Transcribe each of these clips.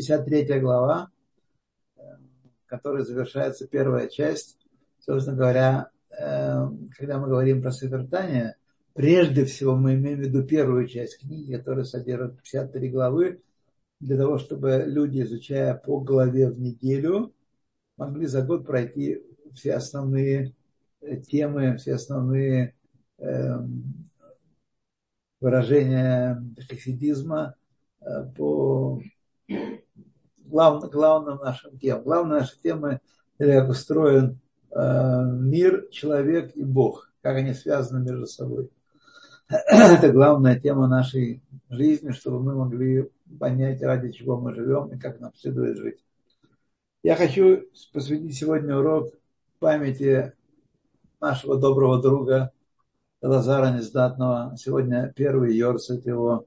53 глава, которой завершается первая часть. Собственно говоря, э, когда мы говорим про святотание, прежде всего мы имеем в виду первую часть книги, которая содержит 53 главы, для того, чтобы люди, изучая по главе в неделю, могли за год пройти все основные э, темы, все основные эм, выражения хасидизма э, по глав, главным нашим темам. Главная наша тема – как устроен э, мир, человек и Бог, как они связаны между собой. Это главная тема нашей жизни, чтобы мы могли понять, ради чего мы живем и как нам следует жить. Я хочу посвятить сегодня урок памяти нашего доброго друга Лазара Нездатного. Сегодня первый Йорцет его.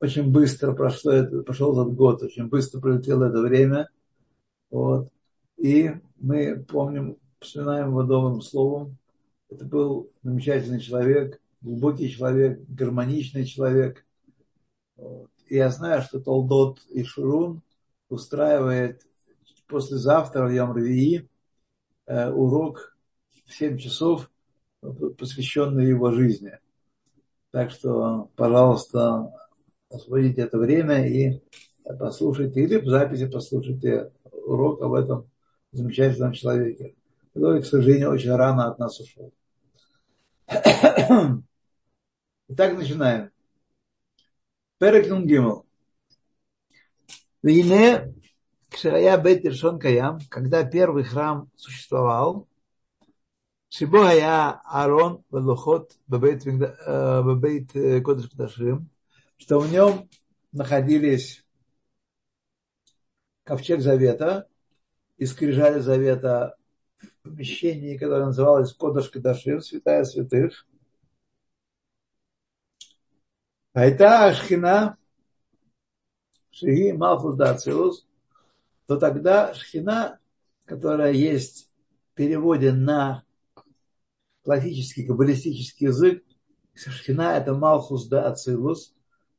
Очень быстро прошло, прошел этот год, очень быстро пролетело это время. Вот. И мы помним, вспоминаем его добрым словом. Это был замечательный человек, глубокий человек, гармоничный человек. Вот. И я знаю, что Толдот и Шурун устраивает послезавтра в Ямрвии э, урок в 7 часов, посвященный его жизни. Так что, пожалуйста, освободите это время и послушайте, или в записи послушайте урок об этом замечательном человеке, который, к сожалению, очень рано от нас ушел. Итак, начинаем. Перек Нунгимл. Вине Кширая Бет Иршон Каям, когда первый храм существовал, Шибо я Арон Велухот Бабейт Кодыш Кадашим, что в нем находились ковчег Завета и скрижали Завета в помещении, которое называлось Кодыш Кадашим, Святая Святых. А это Ашхина, Шиги Малфус Дацилус, то тогда Шхина, которая есть в переводе на классический каббалистический язык, Шхина это Малхус да Ацилус.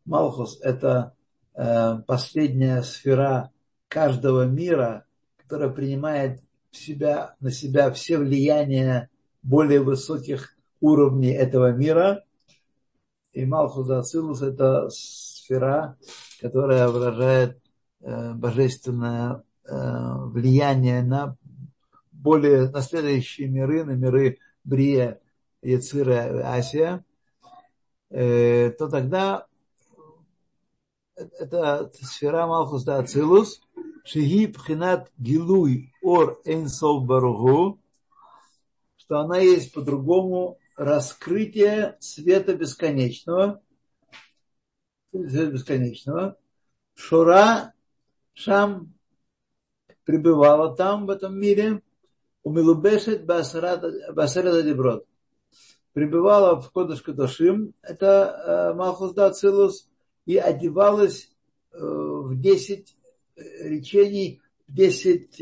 Малхус это э, последняя сфера каждого мира, которая принимает в себя, на себя все влияния более высоких уровней этого мира. И Малхус Ацилус это сфера, которая выражает э, божественное э, влияние на более на следующие миры, на миры Брия, Яцира, Асия, то тогда это сфера Малхус да Ацилус, Шиги Пхинат Гилуй Ор Энсов Баругу, что она есть по-другому раскрытие света бесконечного, света бесконечного, Шура Шам пребывала там, в этом мире, Умилубешет Басарада Деброд. Прибывала в Кодыш Кадошим, это э, Малхус Дацилус, и одевалась э, в 10 э, речений, в 10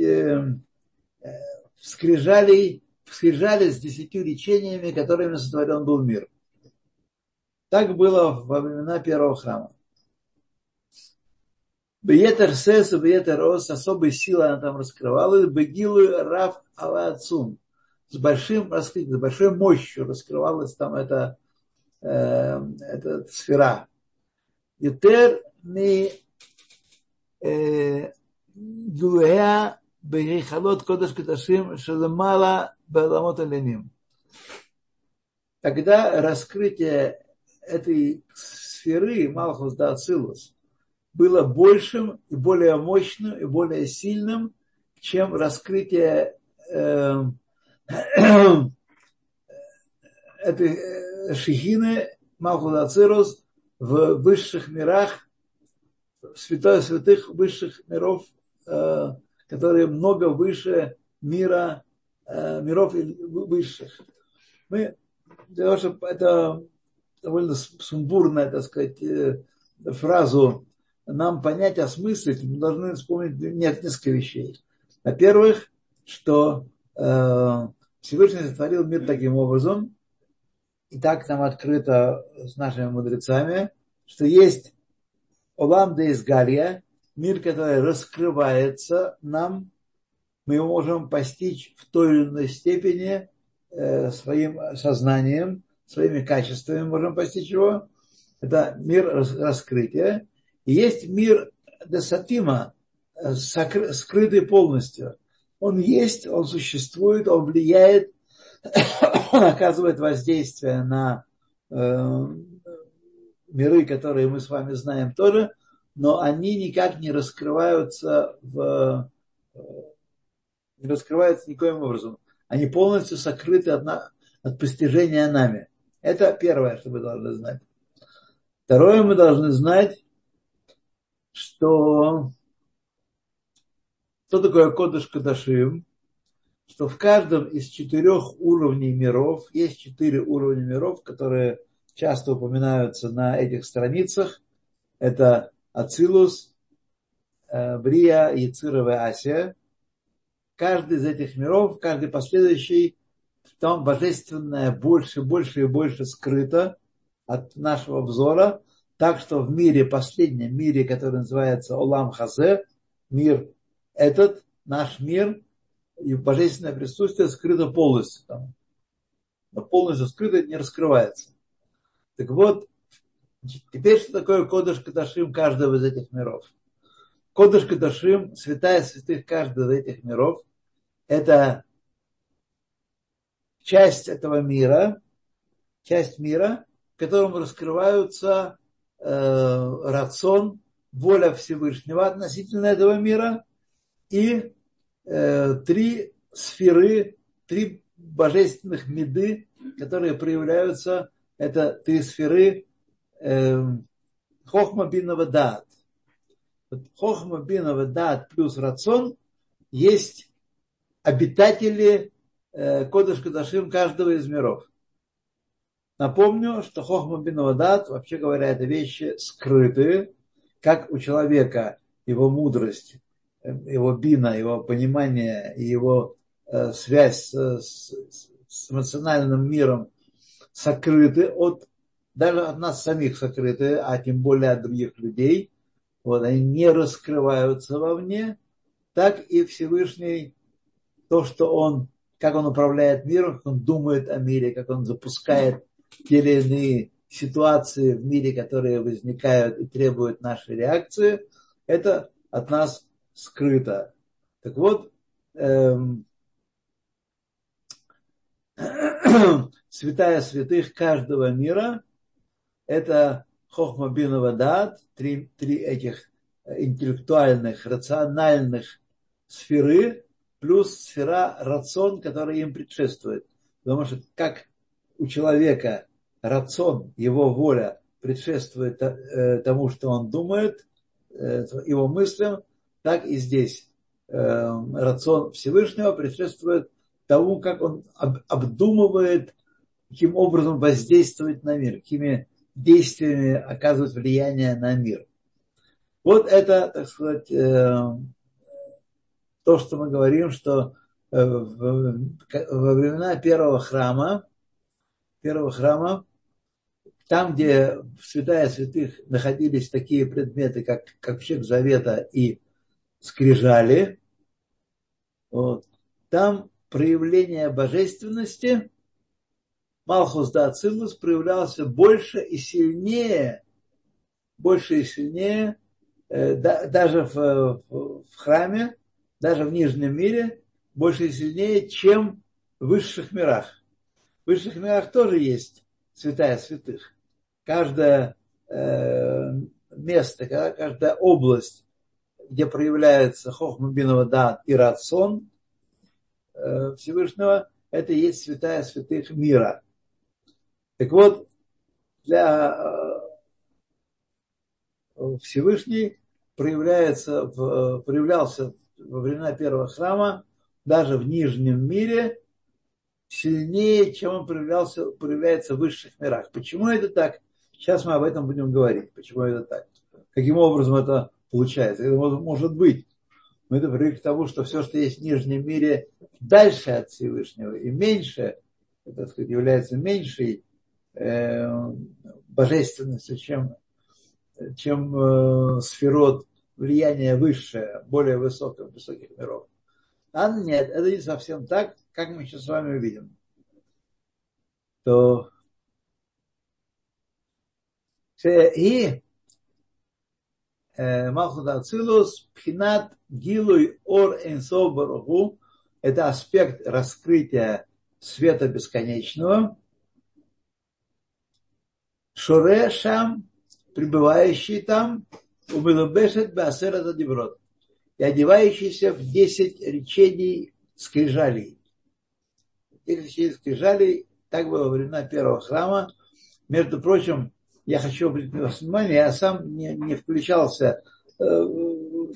скрижалей, скрижали с десятью речениями, которыми сотворен был мир. Так было во времена первого храма. Беетер Сес и Беетер Рос, особой силой она там раскрывала, Бегилу Раф Алацун, с большим раскрытием, с большой мощью раскрывалась там эта, э, эта сфера. Ютер ми дуэя бегейхалот кодыш киташим шаламала баламот леним. Раскрытие этой сферы Малхус да Ацилус было большим и более мощным и более сильным, чем раскрытие э, этой шихины Малхус да Ацилус в высших мирах, в святой святых высших миров, э, которые много выше мира, э, миров высших. Мы, для того, чтобы это довольно сумбурная, так сказать, э, фразу нам понять, осмыслить, мы должны вспомнить нет, несколько вещей. Во-первых, что Всевышний сотворил мир таким образом, и так нам открыто с нашими мудрецами, что есть Олам де Изгария, мир, который раскрывается нам, мы его можем постичь в той или иной степени э, своим сознанием, своими качествами можем постичь его. Это мир раскрытия. И есть мир Десатима, э, скрытый полностью. Он есть, он существует, он влияет, он оказывает воздействие на э, миры, которые мы с вами знаем тоже, но они никак не раскрываются в, э, не раскрываются никоим образом. Они полностью сокрыты от, от постижения нами. Это первое, что мы должны знать. Второе, мы должны знать, что что такое Кодыш Кадашим, что в каждом из четырех уровней миров, есть четыре уровня миров, которые часто упоминаются на этих страницах. Это Ацилус, э, Брия, и Асия. Каждый из этих миров, каждый последующий, в том божественное больше, больше и больше скрыто от нашего взора. Так что в мире, последнем мире, который называется Олам Хазе, мир этот, наш мир, и божественное присутствие скрыто полностью. Там. Но полностью скрыто не раскрывается. Так вот, теперь что такое Кодыш Кадашим каждого из этих миров? Кодыш Кадашим, святая святых каждого из этих миров, это часть этого мира, часть мира, в котором раскрываются э, рацион, воля Всевышнего относительно этого мира и э, три сферы, три божественных меды, которые проявляются это три сферы э, Хохма бинова дат. Хохма бинова дат плюс рацион есть обитатели э, Кодыш Кадашим каждого из миров. Напомню, что Хохма бинова дат, вообще говоря, это вещи скрытые, как у человека его мудрость, его бина, его понимание и его э, связь с, с, эмоциональным миром сокрыты от, даже от нас самих сокрыты, а тем более от других людей. Вот, они не раскрываются вовне, так и Всевышний, то, что он, как он управляет миром, как он думает о мире, как он запускает те или иные ситуации в мире, которые возникают и требуют нашей реакции, это от нас скрыто. Так вот, эм, святая святых каждого мира, это Хохма Бинова Дат, три, три этих интеллектуальных, рациональных сферы, плюс сфера рацион, которая им предшествует. Потому что как у человека рацион, его воля предшествует э, тому, что он думает, э, его мыслям, так и здесь э, рацион Всевышнего предшествует тому, как он обдумывает каким образом воздействовать на мир, какими действиями оказывать влияние на мир. Вот это, так сказать, э, то, что мы говорим, что э, во времена первого храма, первого храма, там, где в святая святых находились такие предметы, как ковчег завета и скрижали, вот, там проявление божественности Малхус да Ацилус проявлялся больше и сильнее, больше и сильнее, э, даже в, в, в храме, даже в Нижнем мире, больше и сильнее, чем в высших мирах. В высших мирах тоже есть святая святых. Каждое э, место, каждая область, где проявляется Хохмабинова Дат и Рацион э, Всевышнего, это и есть святая святых мира. Так вот, для э, Всевышний проявляется, проявлялся во времена первого храма, даже в нижнем мире, сильнее, чем он проявлялся, проявляется в высших мирах. Почему это так? Сейчас мы об этом будем говорить. Почему это так? Каким образом это получается? Это может быть. Мы это привыкли к тому, что все, что есть в нижнем мире, дальше от Всевышнего и меньше, так сказать, является меньшей э, божественностью, чем, чем э, сферот влияние высшее, более высокое, высоких миров. А нет, это не совсем так, как мы сейчас с вами увидим. То и Малхут Ацилус, Пхинат Гилуй Ор Энсов это аспект раскрытия света бесконечного. Шуре Шам, пребывающий там, Умилубешет Беасерата Деброд, и одевающийся в десять речений скрижалей. Десять речений скрижалей, так было во времена первого храма. Между прочим, я хочу обратить ваше внимание, я сам не, не включался, э,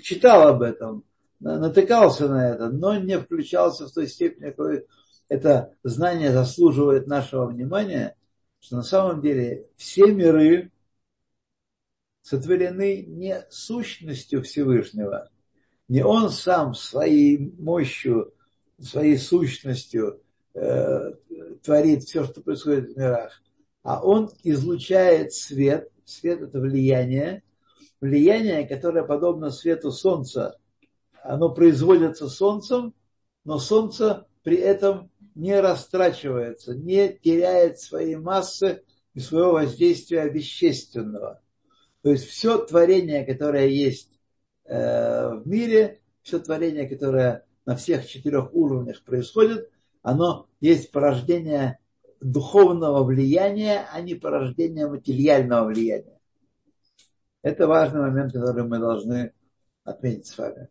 читал об этом, натыкался на это, но не включался в той степени, какой это знание заслуживает нашего внимания, что на самом деле все миры сотворены не сущностью Всевышнего, не он сам своей мощью, своей сущностью э, творит все, что происходит в мирах, а он излучает свет. Свет – это влияние. Влияние, которое подобно свету солнца. Оно производится солнцем, но солнце при этом не растрачивается, не теряет своей массы и своего воздействия вещественного. То есть все творение, которое есть э, в мире, все творение, которое на всех четырех уровнях происходит, оно есть порождение духовного влияния, а не порождения материального влияния. Это важный момент, который мы должны отметить с вами.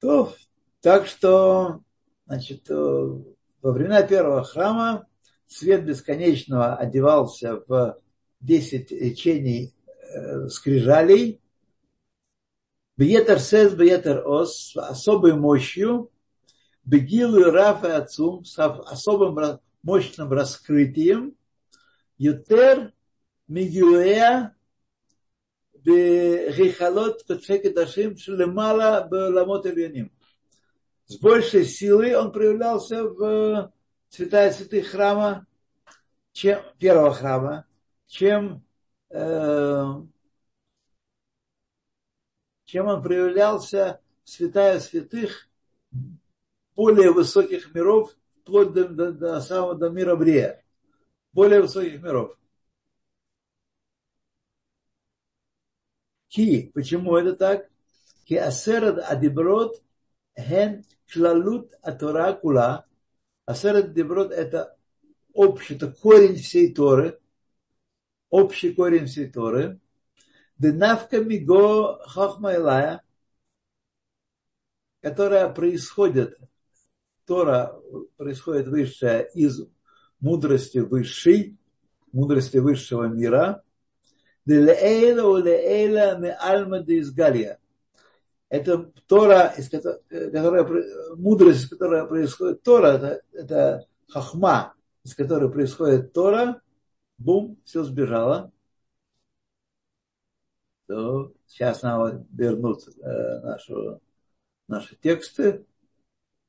То, так что, значит, э, во времена первого храма свет бесконечного одевался в 10 речений э, скрижалей, Бьетер сес, бьетер ос, с особой мощью, Бегилу и Раф с особым мощным раскрытием, Ютер Мигюэя Бехихалот Кодшекедашим Шелемала Баламот Ильяним. С большей силой он проявлялся в святая святых храма, чем, первого храма, чем, э, чем он проявлялся в святая святых более высоких миров, вплоть до, до, до самого до мира Брия, более высоких миров. Ки, почему это так? Ки асерад адиброд хен шлалут атора кула. Асерад адиброд это общий, это корень всей Торы, общий корень всей Торы. Денавка миго хахма илая, которая происходит Тора происходит высшая из мудрости высшей, мудрости высшего мира. Это Тора, из которой, мудрость, из которой происходит Тора, это, это хахма, из которой происходит Тора, бум, все сбежало. То сейчас нам вернут э, нашу, наши тексты.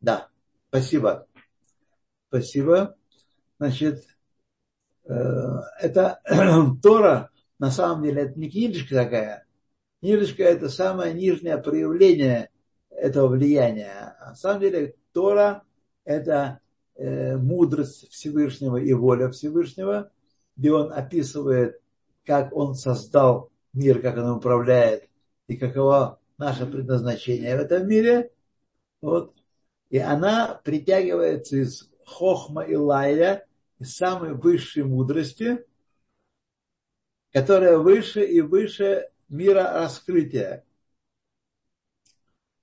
Да. Спасибо. Спасибо. Значит, э, это Тора, на самом деле, это не книжечка такая. Книжечка – это самое нижнее проявление этого влияния. На самом деле Тора – это э, мудрость Всевышнего и воля Всевышнего, где он описывает, как он создал мир, как он управляет, и каково наше предназначение в этом мире. Вот и она притягивается из хохма и лайля, из самой высшей мудрости, которая выше и выше мира раскрытия.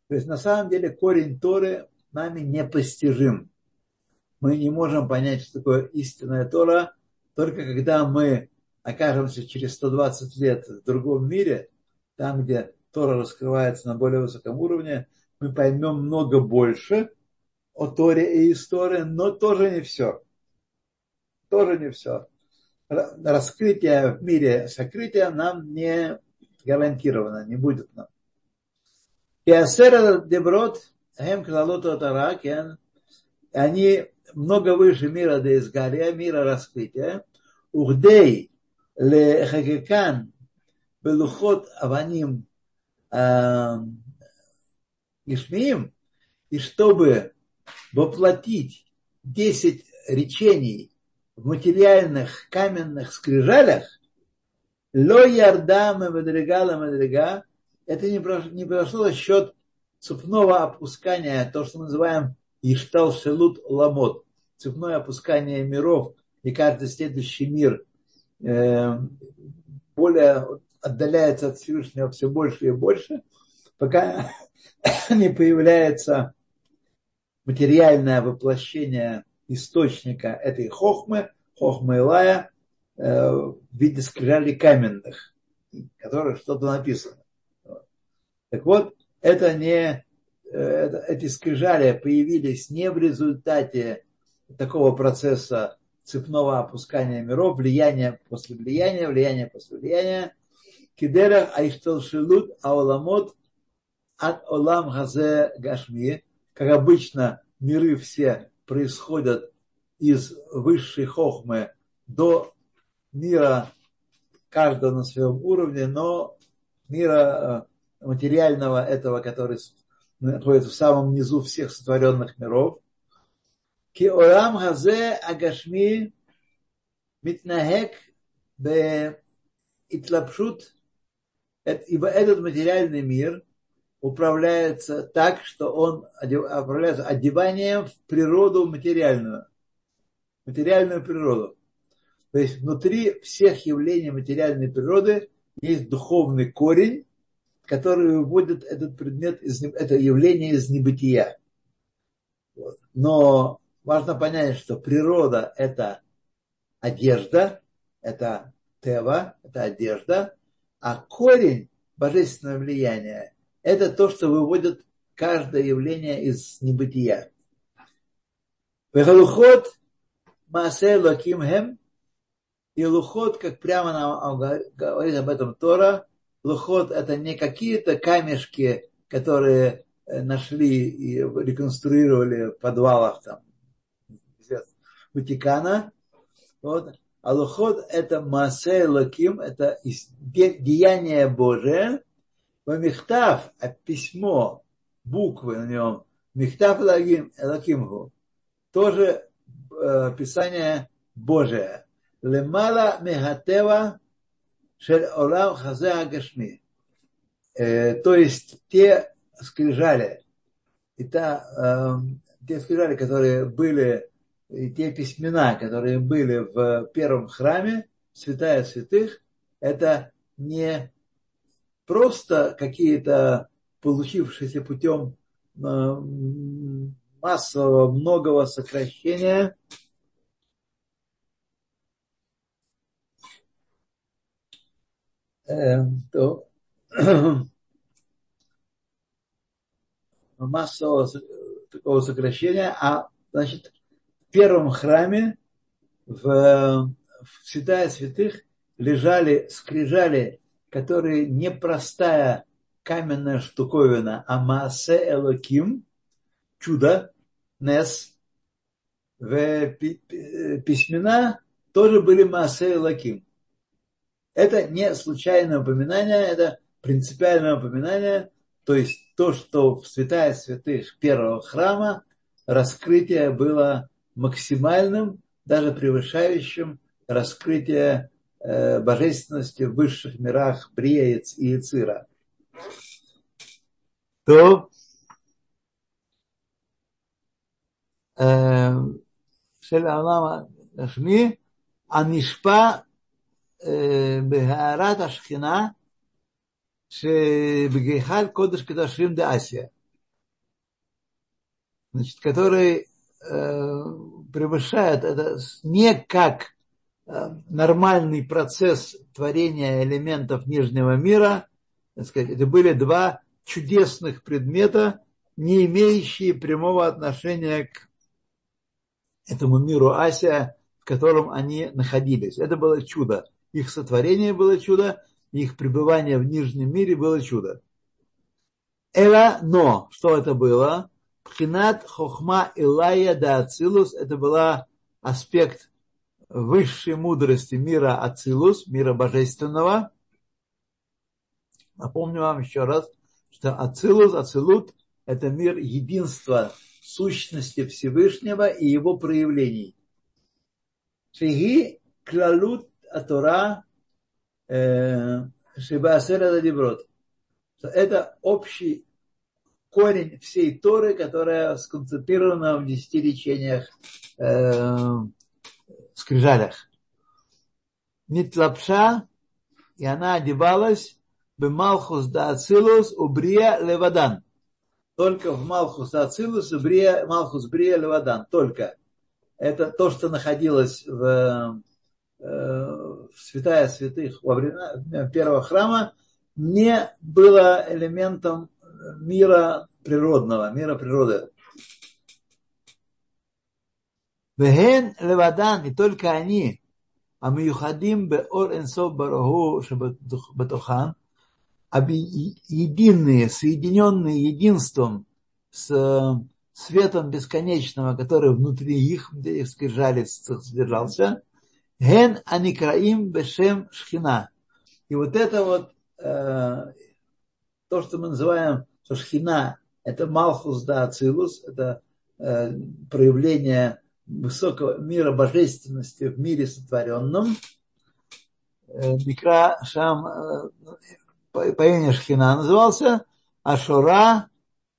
То есть на самом деле корень Торы нами непостижим. Мы не можем понять, что такое истинная Тора, только когда мы окажемся через 120 лет в другом мире, там, где Тора раскрывается на более высоком уровне, мы поймем много больше о Торе и истории, но тоже не все. Тоже не все. Раскрытие в мире сокрытия нам не гарантировано, не будет нам. И асера деброд, хем таракен, они много выше мира Деизгария, мира раскрытия. Ухдей лехагекан белухот аваним э, Ишмиим, и чтобы воплотить 10 речений в материальных каменных скрижалях, ло ярдам и мадригала мадрига, это не произошло за счет цепного опускания, то, что мы называем Иштал Шелут Ламот, цепное опускание миров, и каждый следующий мир э, более отдаляется от Всевышнего все больше и больше, пока не появляется материальное воплощение источника этой хохмы, хохмы Илая, э, в виде скрижалей каменных, в которых что-то написано. Так вот, это не, э, это, эти скрижали появились не в результате такого процесса цепного опускания миров, влияния после влияния, влияния после влияния. Кидерах айшталшилут ауламот от Олам Газе Гашми, как обычно, миры все происходят из высшей хохмы до мира каждого на своем уровне, но мира э, материального этого, который находится в самом низу всех сотворенных миров. Ки Олам Газе агашми митнахек бе итлапшут, ибо этот материальный мир – управляется так, что он управляется одеванием в природу материальную, материальную природу. То есть внутри всех явлений материальной природы есть духовный корень, который выводит этот предмет, из, это явление из небытия. Но важно понять, что природа – это одежда, это тева, это одежда, а корень божественного влияния – это то, что выводит каждое явление из небытия. Вехалухот Маасе Лакимхем и лухот, как прямо нам говорит об этом Тора, лухот это не какие-то камешки, которые нашли и реконструировали в подвалах там Ватикана. Вот. А лухот это Маасе Лаким, это деяние Божие. Михтав, а письмо, буквы на нем, Михтав Лакимгу, тоже э, Писание Божие. Лемала Мехатева Шель Олам Хазе Агашми. Э, то есть те скрижали, и та, э, те скрижали, которые были и те письмена, которые были в первом храме, святая святых, это не просто какие-то получившиеся путем э, массового многого сокращения. Э, то массового такого сокращения, а значит первом храме в, в святая святых лежали скрижали, которые не простая каменная штуковина, а Маасе Элоким, чудо, Нес, в письмена тоже были Маасе Элоким. Это не случайное упоминание, это принципиальное упоминание, то есть то, что в святая святых первого храма раскрытие было максимальным, даже превышающим раскрытие э, божественности в высших мирах Брия и Яцира. То של העולם השני, הנשפע בהארת השכינה שבגחל קודש קדושים דאסיה. Значит, который Э, превышает это не как э, нормальный процесс творения элементов нижнего мира, это были два чудесных предмета, не имеющие прямого отношения к этому миру Асия, в котором они находились. Это было чудо. Их сотворение было чудо, их пребывание в нижнем мире было чудо. Эла, но, что это было? Пхинат хохма Илая да Ацилус, это была аспект высшей мудрости мира Ацилус, мира божественного. Напомню вам еще раз, что Ацилус, Ацилут – это мир единства сущности Всевышнего и его проявлений. Шиги клалут атора э, шибасера деброд. Это общий корень всей Торы, которая сконцентрирована в десяти речениях, э, скрижалях. Нитлапша, и она одевалась Бемалхус да Ацилус Убрия Левадан. Только в Малхус Ацилус Убрия, Малхус Брия Левадан. Только. Это то, что находилось в, э, в святая святых во время первого храма, не было элементом мира природного, мира природы. Вехен левадан, и только они, а мюхадим беор энсов бараху шабатухан, единые, соединенные единством с э, светом бесконечного, который внутри их, где их скрижали содержался, ген аникраим бешем шхина. И вот это вот, э, то, что мы называем, что шхина, это малхус да ацилус, это э, проявление высокого мира божественности в мире сотворенном. Э, Микра Шам э, по, по имени Шхина назывался Ашура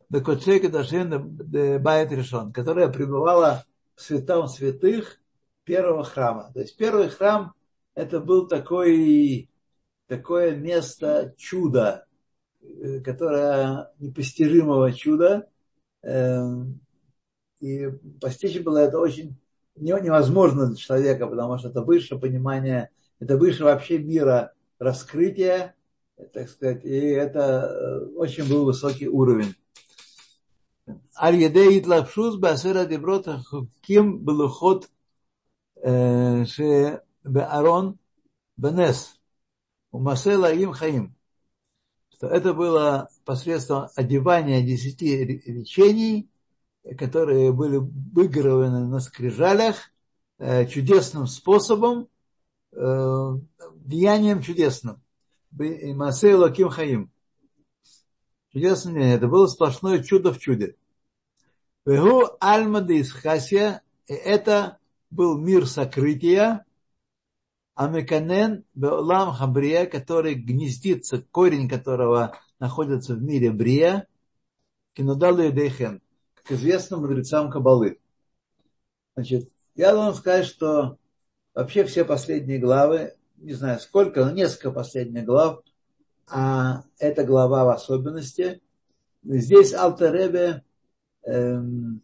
Бекочека Дашин Байт Решон, которая пребывала в святом святых первого храма. То есть первый храм это был такой, такое место чуда, э, которое непостижимого чуда. И постичь было это очень невозможно для человека, потому что это высшее понимание, это выше вообще мира раскрытия так сказать, и это э, очень был высокий уровень. Аль-Едей Итлапшус Басера Деброта Хуким был уход э, Ше Беарон Бенес у Масела им Хаим. Что это было посредством одевания десяти речений, которые были выгравированы на скрижалях э, чудесным способом, деянием чудесным. Масей Лаким Хаим. Чудесно это было сплошное чудо в чуде. Вегу Альмада из Хасия, это был мир сокрытия, Амеканен Беолам Хабрия, который гнездится, корень которого находится в мире Брия, Кинудалу Дейхен, как известно мудрецам Кабалы. Значит, я должен сказать, что вообще все последние главы не знаю сколько, но несколько последних глав, а эта глава в особенности. Здесь Алтеребе эм,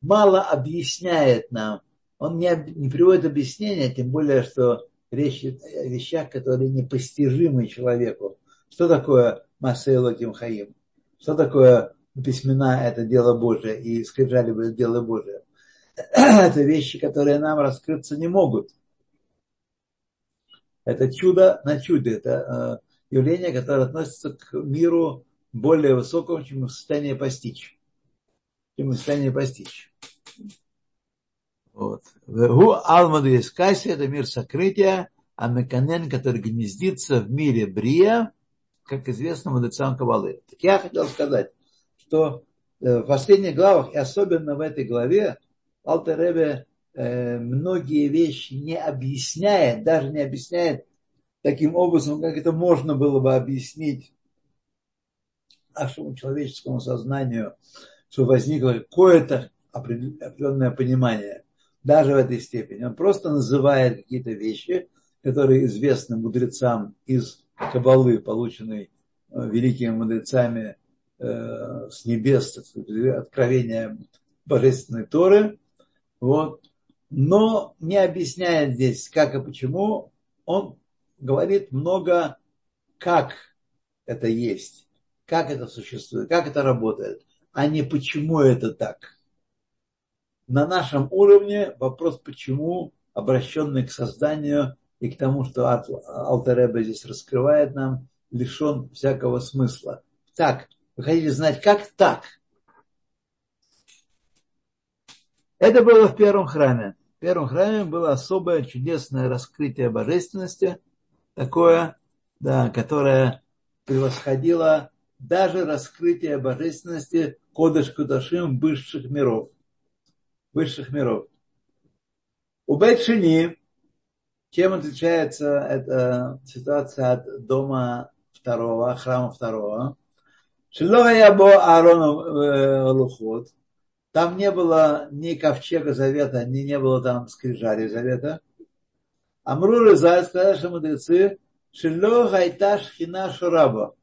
мало объясняет нам. Он не, не приводит объяснения, тем более, что речь о вещах, которые непостижимы человеку. Что такое Масейло Кимхаим? Что такое письмена – это дело Божие, и скрижали – это дело Божие? это вещи, которые нам раскрыться не могут. Это чудо на чудо. Это э, явление, которое относится к миру более высокому, чем в состоянии постичь. Чем в состоянии постичь. Вот. Гу Алмаду Искаси, это мир сокрытия, а Меканен, который гнездится в мире Брия, как известно мудрецам Кабалы. Так я хотел сказать, что э, в последних главах, и особенно в этой главе, Алтеребе Э, многие вещи не объясняет, даже не объясняет таким образом, как это можно было бы объяснить нашему человеческому сознанию, что возникло какое-то определенное понимание, даже в этой степени. Он просто называет какие-то вещи, которые известны мудрецам из Кабалы, полученной э, великими мудрецами с небес, откровения Божественной Торы. Вот но не объясняет здесь, как и почему. Он говорит много, как это есть, как это существует, как это работает, а не почему это так. На нашем уровне вопрос почему, обращенный к созданию и к тому, что Алтереба здесь раскрывает нам, лишен всякого смысла. Так, вы хотите знать, как так? Это было в первом храме. В первом храме было особое чудесное раскрытие божественности, такое, да, которое превосходило даже раскрытие божественности Кодыш Кудашим высших миров. Высших миров. У Бетшини, чем отличается эта ситуация от дома второго, храма второго? Шилова Ябо Аарону Лухот. Там не было ни ковчега завета, ни не было там скрижали завета. Амру Рызаль сказали, что мудрецы, Шило Гайта Шхина Шураба.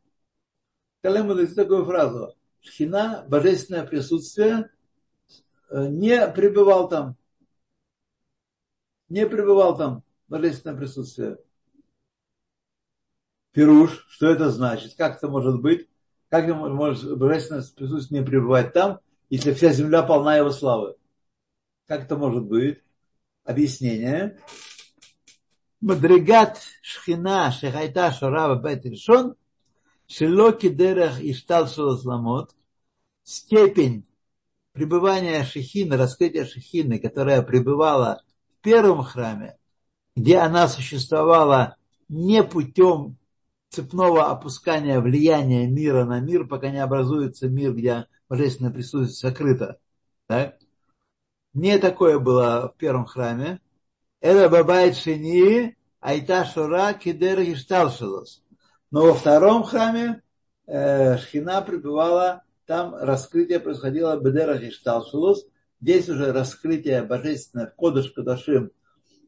Сказали мудрецы такую фразу. Шхина, божественное присутствие, не пребывал там. Не пребывал там божественное присутствие. Пируш, что это значит? Как это может быть? Как может Божественное присутствие не пребывать там, если вся земля полна его славы? Как это может быть? Объяснение. Мадригат шхина шехайта шарава бетельшон шелоки дерах иштал шаласламот степень пребывания шехины, раскрытия шехины, которая пребывала в первом храме, где она существовала не путем цепного опускания влияния мира на мир, пока не образуется мир, где божественное присутствие сокрыто. Так? Не такое было в первом храме. Это бабайт шини, айта шура кидер. Но во втором храме э, Шхина пребывала, там раскрытие происходило бедера гишталшилос. Здесь уже раскрытие божественное Кодыш Кадашим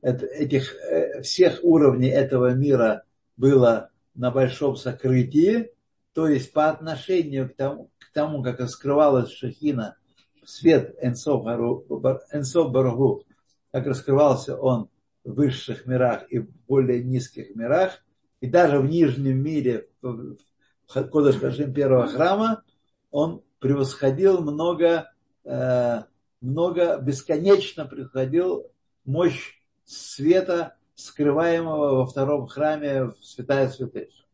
этих, э, всех уровней этого мира было на большом сокрытии, то есть по отношению к тому, к тому как раскрывалась Шахина, свет Энсов Барагу, как раскрывался он в высших мирах и в более низких мирах, и даже в нижнем мире, в Кодыш Кашим первого храма, он превосходил много, э, много бесконечно превосходил мощь света, скрываемого во втором храме в Святая Святейшая.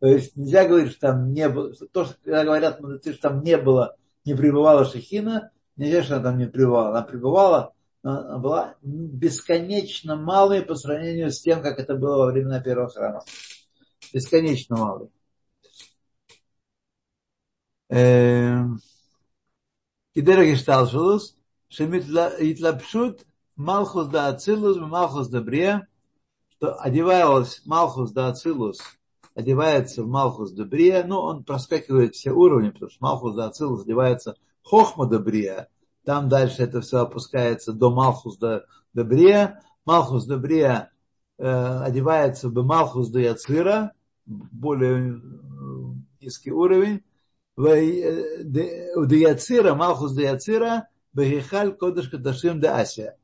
То есть нельзя говорить, что там не было, то, что когда говорят мудрецы, что там не было, не пребывала Шехина, нельзя, что она там не пребывала. Она пребывала, но она была бесконечно малой по сравнению с тем, как это было во времена первого храма. Бесконечно малой. Кидера Гешталшулус, Шемит Итлапшут, Малхус да Ацилус, Малхус да Брия, что одевалась Малхус да Ацилус, одевается в Малхус да Брия, ну, он проскакивает все уровни, потому что Малхус да Ацилус одевается Хохма да Брия, там дальше это все опускается до Малхус да, Брия, Малхус да Брия э, одевается в Малхус да Яцира, более э, низкий уровень, в э, Яцира, Малхус да Яцира, Бехихаль Кодыш Кадашим да Асия.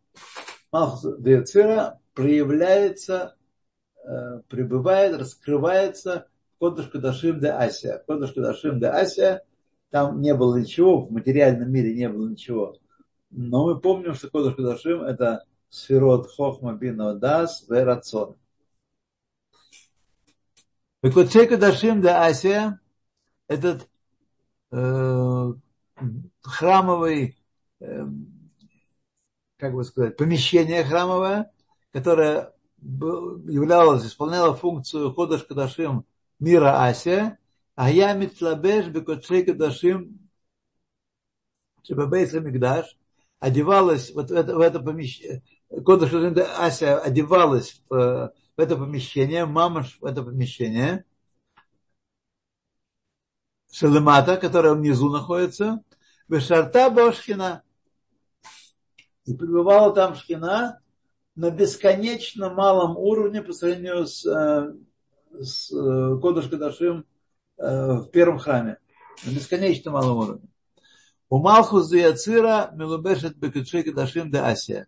Малхус Децира проявляется, э, пребывает, раскрывается в Кодыш Кадашим де Асия. Кодыш Кадашим де Асия, там не было ничего, в материальном мире не было ничего. Но мы помним, что Кодыш Кадашим это сферот Хохма Бина Дас Верацон. Кодшей Кадашим де Асия, этот э, храмовый э, как бы сказать, помещение храмовое, которое являлось, исполняло функцию Ходаш Кадашим мира Асия, а я Митлабеш Бекотшей Кадашим Шебабейса Мигдаш, одевалась вот в это, в это помещение, Кодаш Асия одевалась в, в это помещение, мамаш в это помещение, Шелемата, которая внизу находится, Бешарта Бошхина, и пребывала там шхина на бесконечно малом уровне по сравнению с, э, с э, Кодыш э, в первом храме. На бесконечно малом уровне. У Малхус Яцира Мелубешет Бекачей Кадашим де Асия.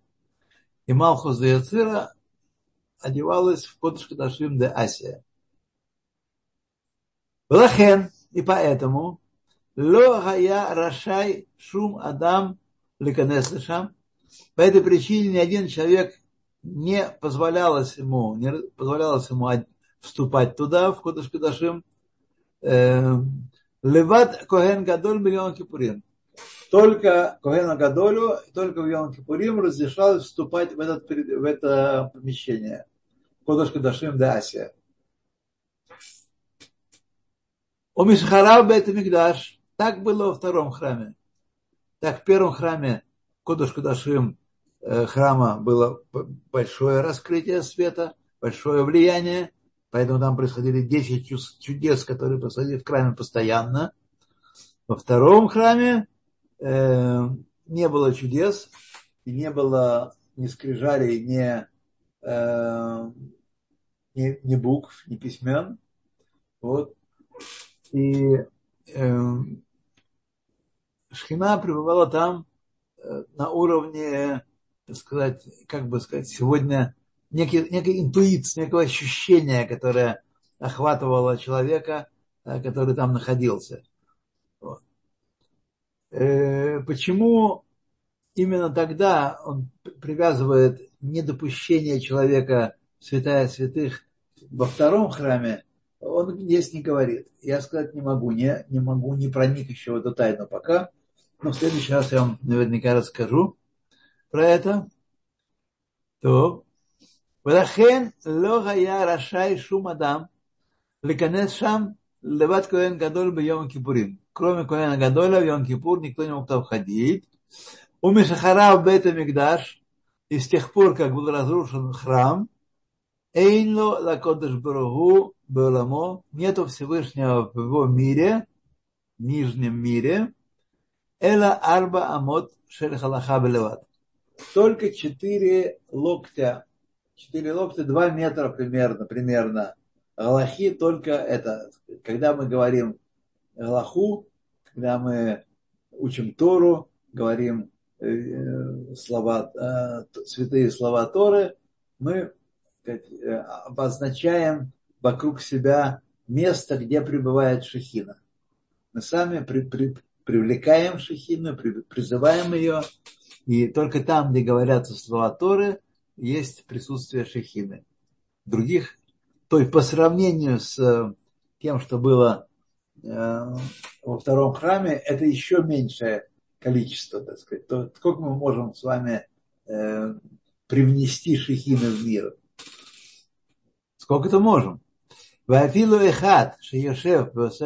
И Малхус Яцира одевалась в Кодыш Кадашим де Асия. Лахен, и поэтому, Ло Хая Рашай Шум Адам Леканес Шам, по этой причине ни один человек не позволялось ему, не позволялось ему вступать туда, в Кодыш Кадашим. Эм, Леват Коген Гадоль миллион Кипурин. Только Когена Гадолю, только в Йом Кипурим разрешалось вступать в, этот, в это помещение. Кодыш Кадашим Асия. У Мишхарав Бет Так было во втором храме. Так в первом храме Кодыш Кудашим э, храма было большое раскрытие света, большое влияние, поэтому там происходили 10 чудес, которые происходили в храме постоянно. Во втором храме э, не было чудес, и не было ни скрижалей, ни, э, ни, ни букв, ни письмен. Вот. И э, Шхина пребывала там на уровне, так сказать, как бы сказать, сегодня некий, некой интуиции, некого ощущения, которое охватывало человека, э, который там находился. Вот. Э, почему именно тогда он привязывает недопущение человека святая святых во втором храме, он здесь не говорит. Я сказать не могу, не, не могу, не проник еще в эту тайну пока. Но в следующий раз я вам наверняка расскажу про это. То. ולכן לא היה רשאי שום אדם להיכנס שם לבד כהן גדול ביום הכיפורים. Кроме כהן הגדול ביום כיפור никто не мог там ходить. Умешахарав бета Мигдаш, и с тех пор, как был разрушен храм, Эйнло лакодыш барагу Беламо, нету Всевышнего в его мире, нижнем мире, Эла Арба Амот Шерхалаха Белеват. Только четыре локтя, четыре локтя, два метра примерно, примерно. Галахи только это, когда мы говорим Галаху, когда мы учим Тору, говорим Э, слова, э, святые слова Торы, мы э, обозначаем вокруг себя место, где пребывает Шехина. Мы сами при, при, привлекаем Шехину, при, призываем ее, и только там, где говорятся слова Торы, есть присутствие Шехины. Других, то есть по сравнению с тем, что было во втором храме, это еще меньшее количество, так сказать, то сколько мы можем с вами э, привнести шехины в мир? Сколько-то можем. Вафилу эхат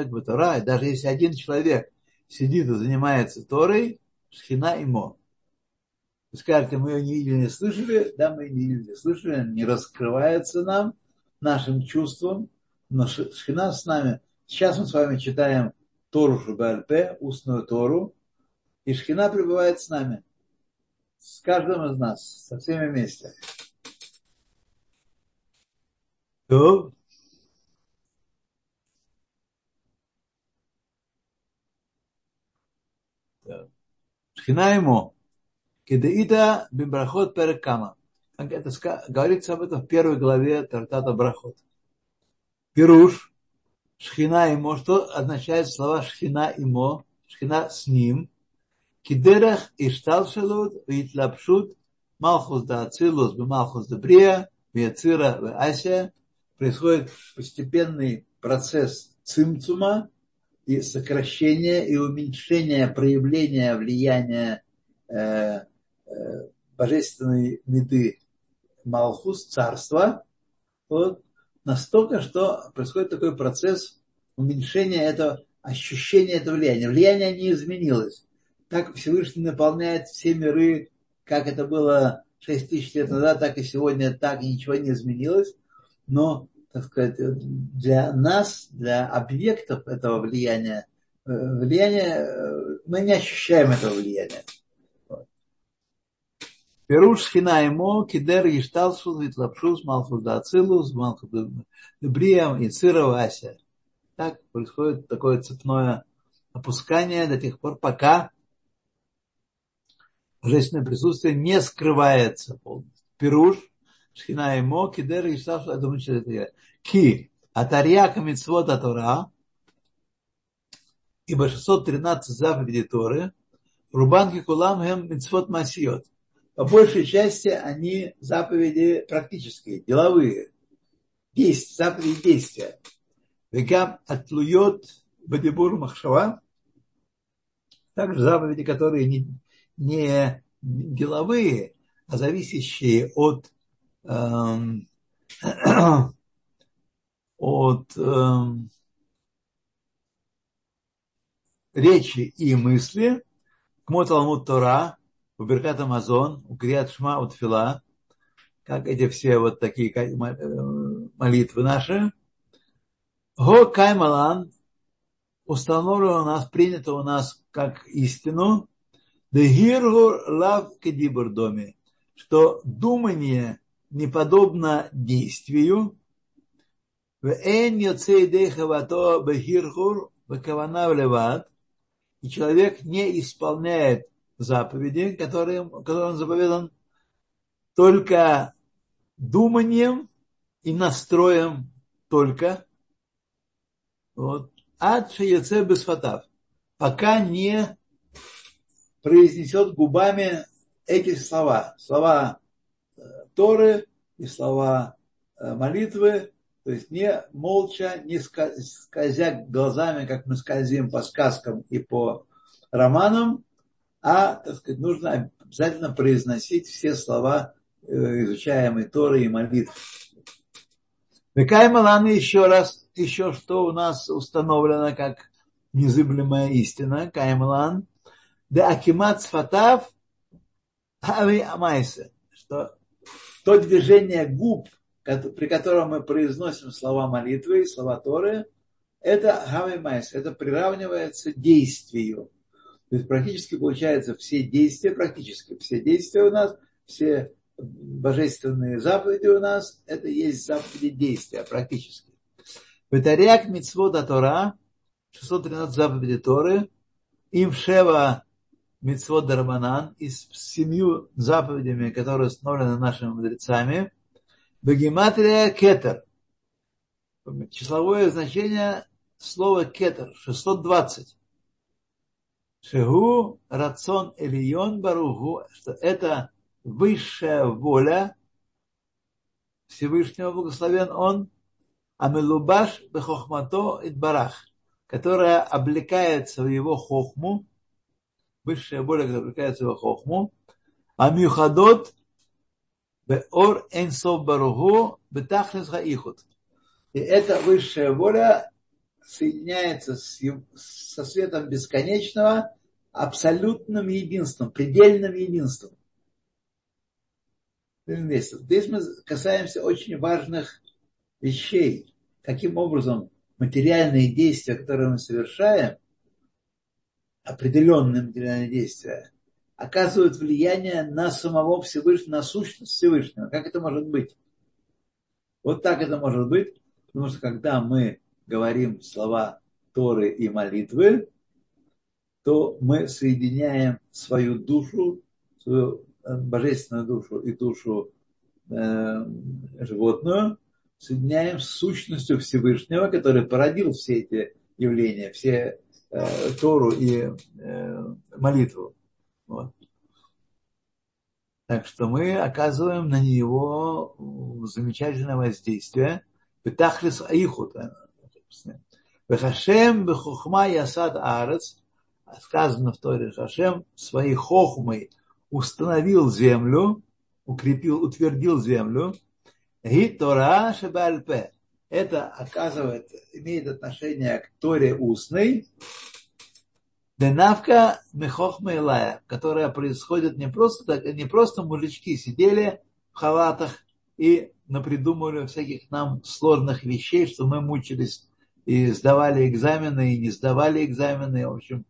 батура, даже если один человек сидит и занимается Торой, шхина имо. Вы скажете, мы ее не видели, не слышали, да, мы не видели, не слышали, не раскрывается нам, нашим чувствам, но шхина с нами. Сейчас мы с вами читаем Тору Шубальпе, устную Тору, и Шхина пребывает с нами. С каждым из нас, со всеми вместе. То. Шхина ему. Кедаита бимбрахот перекама. Это говорится об этом в первой главе Тартата Брахот. Пируш, шхина имо, что означает слова шхина имо, шхина с ним, Кидерах Ишталшелут Витлапшут Малхус да Ацилус Малхус да Брия Виацира Ася происходит постепенный процесс цимцума и сокращения и уменьшения проявления влияния э, э, божественной меды Малхус, царства, вот, настолько, что происходит такой процесс уменьшения этого ощущения этого влияния. Влияние не изменилось так Всевышний наполняет все миры, как это было 6 тысяч лет назад, так и сегодня, так и ничего не изменилось. Но, так сказать, для нас, для объектов этого влияния, э, влияние, э, мы не ощущаем этого влияния. Перуш хина ему, кидер ешталсус, витлапшус, малхус да ацилус, малхус да и цирова ася. Так происходит такое цепное опускание до тех пор, пока божественное присутствие не скрывается полностью. Пируш, шхина ему, кидер и шташу, это это Ки, атарьяка митцвот атора, ибо 613 заповедей Торы, рубанки кулам хем митцвот масиот. По большей части они заповеди практические, деловые. Есть заповеди действия. Векам отлует бадибур махшава, также заповеди, которые не, не деловые, а зависящие от, от эм, речи и мысли, к Талмуд Тора, у Беркат Амазон, у Криат Шма, у Тфила, как эти все вот такие э, молитвы наши. Го Каймалан установлено у нас, принято у нас как истину, Дегиргур лав кедибур доме, что думание не подобно действию, и человек не исполняет заповеди, которые, которые он заповедан, только думанием и настроем только. Вот. Ад шееце. Пока не произнесет губами эти слова. Слова Торы и слова э, молитвы, то есть не молча, не скользя глазами, как мы скользим по сказкам и по романам, а, так сказать, нужно обязательно произносить все слова э, изучаемой Торы и молитвы. Векаймаланы еще раз, еще что у нас установлено как незыблемая истина, Каймалан, да акимат сфатав ави амайса, что то движение губ, при котором мы произносим слова молитвы и слова Торы, это хави майс, это приравнивается действию. То есть практически получается все действия, практически все действия у нас, все божественные заповеди у нас, это есть заповеди действия практически. Ветаряк митцвода Тора, 613 заповеди Торы, им шева митцвот дарбанан и с семью заповедями, которые установлены нашими мудрецами, бегематрия кетер. Числовое значение слова кетер, 620. Шегу рацион элион баругу, что это высшая воля Всевышнего благословен он, Амелубаш бехохмато идбарах, которая облекается в его хохму, высшая воля, которая облекается в хохму, Амюхадот беор энсов баругу бетахлес хаихут. И эта высшая воля соединяется с, со светом бесконечного абсолютным единством, предельным единством. Здесь мы касаемся очень важных вещей. Каким образом материальные действия, которые мы совершаем, определенные материальные действия, оказывают влияние на самого Всевышнего, на сущность Всевышнего. Как это может быть? Вот так это может быть, потому что когда мы говорим слова Торы и молитвы, то мы соединяем свою душу, свою э, божественную душу и душу э, животную, соединяем с сущностью Всевышнего, который породил все эти явления, все э, Тору и э, молитву. Вот. Так что мы оказываем на него замечательное воздействие. Петахлис Аихут, Вехашем бехухма ясад арец, сказано в Торе, Хашем своей хохмой установил землю, укрепил, утвердил землю. И Тора Шебальпе. Это оказывает, имеет отношение к Торе устной. Денавка Мехохма которая происходит не просто так, не просто мужички сидели в халатах и напридумывали всяких нам сложных вещей, что мы мучились и сдавали экзамены, и не сдавали экзамены, в общем.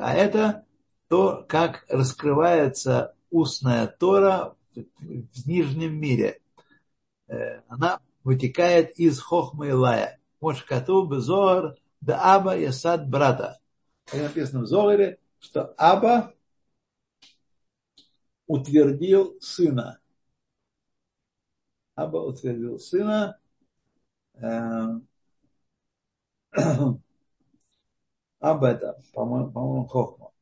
А это то, как раскрывается устная Тора в нижнем мире. Э, она вытекает из Хохма Илая. Мошкату Безор да Аба Ясад брата. Как написано в Зогаре, что Аба утвердил сына. Аба утвердил сына. Э, об этом, по-моему, по Хохма,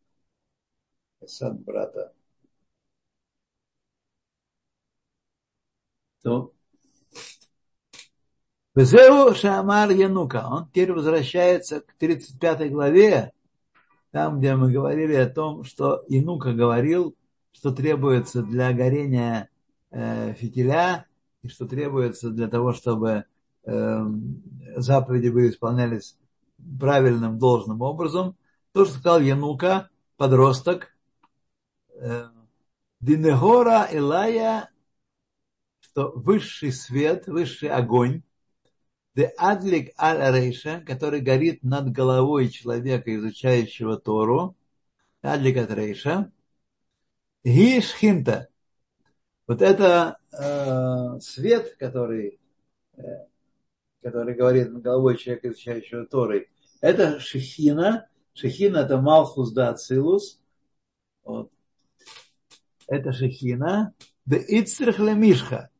сын брата. То Безеу Шамар Янука. Он теперь возвращается к 35 главе, там, где мы говорили о том, что Янука говорил, что требуется для горения э, фитиля, и что требуется для того, чтобы Эм, заповеди бы исполнялись правильным, должным образом. то, что сказал Янука, подросток, э, Динегора Илая, что высший свет, высший огонь, де адлик аль рейша, который горит над головой человека, изучающего Тору, адлик от рейша, ги шхинта. Вот это э, свет, который, э, который говорит над головой человека, изучающего Торы, это шехина. Шехина это Малхус да Ацилус. Вот. Это шехина. Да Ицрих Мишха.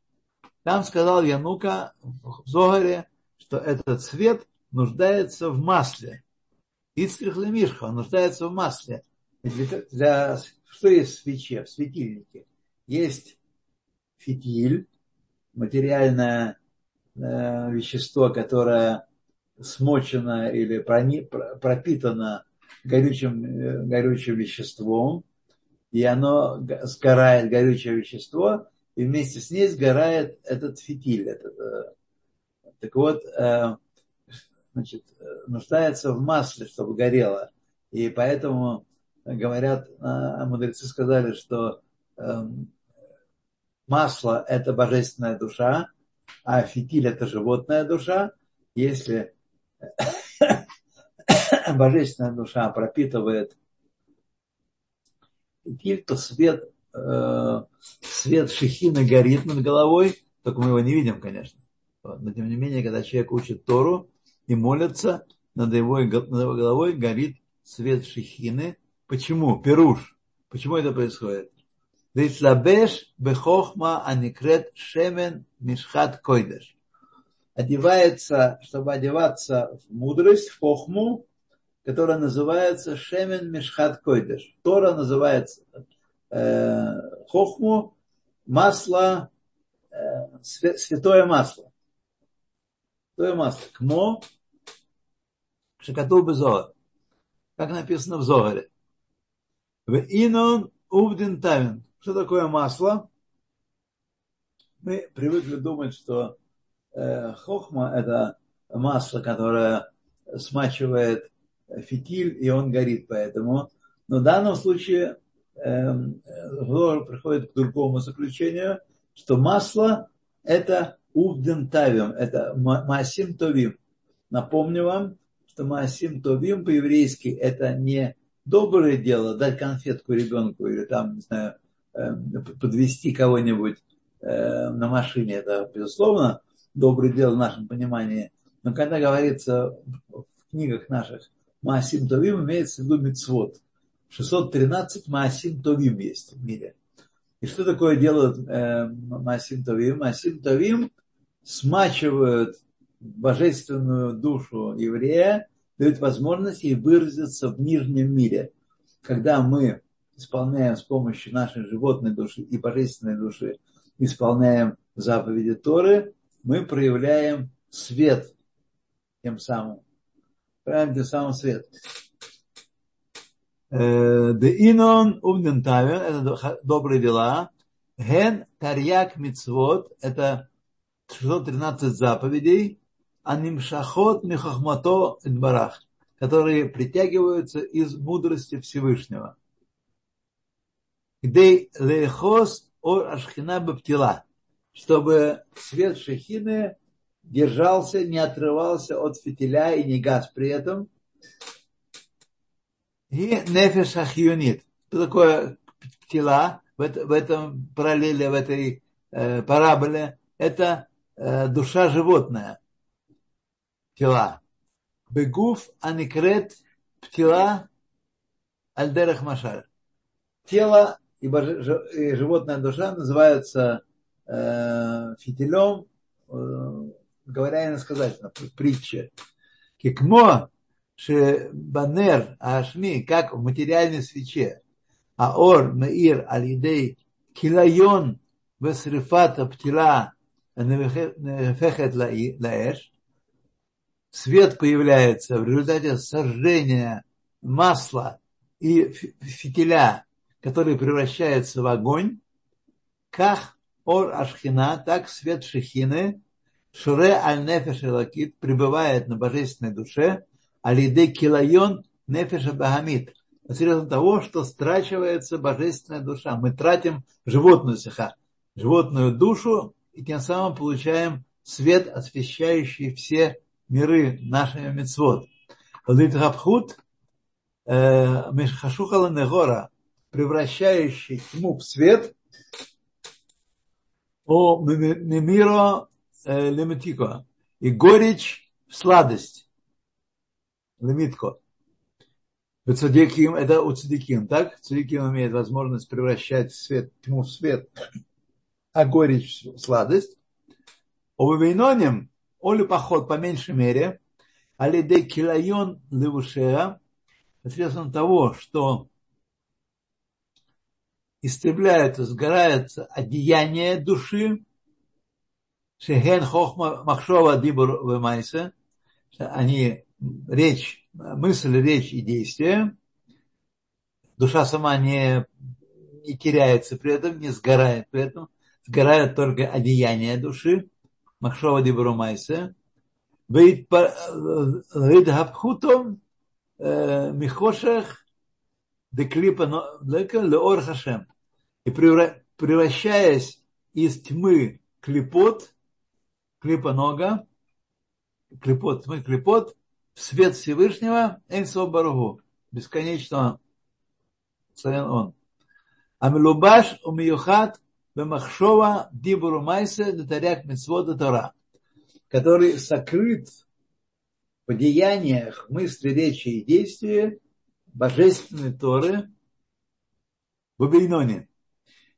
Там сказал Янука в Зогаре, что этот цвет нуждается в масле. Ицрих Мишха, он нуждается в масле. Для, для, что есть в свече, в светильнике? Есть фитиль, материальное э, вещество, которое смочено или пропитано горючим, э, горючим веществом, и оно сгорает, горючее вещество, и вместе с ней сгорает этот фитиль. Этот, э, так вот, э, значит, нуждается в масле, чтобы горело. И поэтому говорят, а мудрецы сказали, что эм, масло – это божественная душа, а фитиль – это животная душа. Если божественная душа пропитывает фитиль, то свет, э, свет шехина горит над головой, только мы его не видим, конечно. Но тем не менее, когда человек учит Тору и молится, над его, над его головой горит свет шехины. Почему? Перуш. Почему это происходит? Витлабеш бехохма аникрет шемен мишхат койдеш одевается, чтобы одеваться в мудрость, в хохму, которая называется Шемен Мишхат Койдеш. Тора называется э, хохму масло, э, святое масло. Святое масло. Кмо Шакату Безоар. Как написано в Зогаре. В Инон Увдин Тавин. Что такое масло? Мы привыкли думать, что Э, хохма – это масло, которое смачивает фитиль, и он горит поэтому. Но в данном случае Зор приходит к другому заключению, что масло – это увден тавим, это маасим товим. Напомню вам, что маасим товим по-еврейски – это не доброе дело, дать конфетку ребенку или там, не знаю, эм, подвести кого-нибудь э, на машине, это безусловно – доброе дело в нашем понимании. Но когда говорится в книгах наших Маасим Товим, имеется в виду Мицвод. 613 Маасим Товим есть в мире. И что такое делают э, Маасим Товим? Маасим Товим смачивают божественную душу еврея, дают возможность ей выразиться в нижнем мире. Когда мы исполняем с помощью нашей животной души и божественной души, исполняем заповеди Торы, мы проявляем свет тем самым. Проявляем тем самым свет. Э, де инон умнентавен, это добрые дела. Ген тарьяк мицвод, это 613 заповедей. Анимшахот михахмато идбарах, которые притягиваются из мудрости Всевышнего. Где лехос ор ашхина баптила чтобы свет шехины держался, не отрывался от фитиля и не газ при этом. И нефеш ахионит. Что такое тела в, это, в этом параллеле, в этой э, параболе? Это душа животная. Тела. Бегуф аникрет птила альдерах машар. Тело и, животная душа называются э, фитилем, э, говоря иносказательно, притча. Кикмо банер ашми, как в материальной свече, а ор меир алидей килайон весрифата птила нефехет лаэш, свет появляется в результате сожжения масла и фитиля, который превращается в огонь, как Ор Ашхина, так свет Шехины, Шуре Аль Нефеш Лакит пребывает на божественной душе, Алиде Килайон нефеша багамит. Посредством того, что страчивается божественная душа. Мы тратим животную сиха, животную душу, и тем самым получаем свет, освещающий все миры нашими мецвод. Литгабхут э, Мешхашухала Негора, превращающий тьму в свет, о Мемиро э, Лемитико, и горечь в сладость. Лемитко. Цадиким, это у цадиким, так? Цадиким имеет возможность превращать свет, тьму в свет, а горечь сладость. У Вейноним, олю поход по меньшей мере, алиде килайон левушея, посредством того, что истребляются, сгораются одеяния души, шехен хохма махшова дибур вемайса, они речь, мысль, речь и действие. Душа сама не, не теряется при этом, не сгорает при этом. Сгорают только одеяния души. Махшова дибрумайса. Вейдхабхутом э, михошех деклипа леор хашем. И превращаясь из тьмы клипот, клипа нога, клипот, тьмы клипот, свет Всевышнего, Эйнсо Баругу, бесконечно царен он. Амилубаш умиюхат бемахшова дибуру майсе детаряк митцвода Тора, который сокрыт в деяниях, мысли, речи и действия божественной Торы в Бейноне.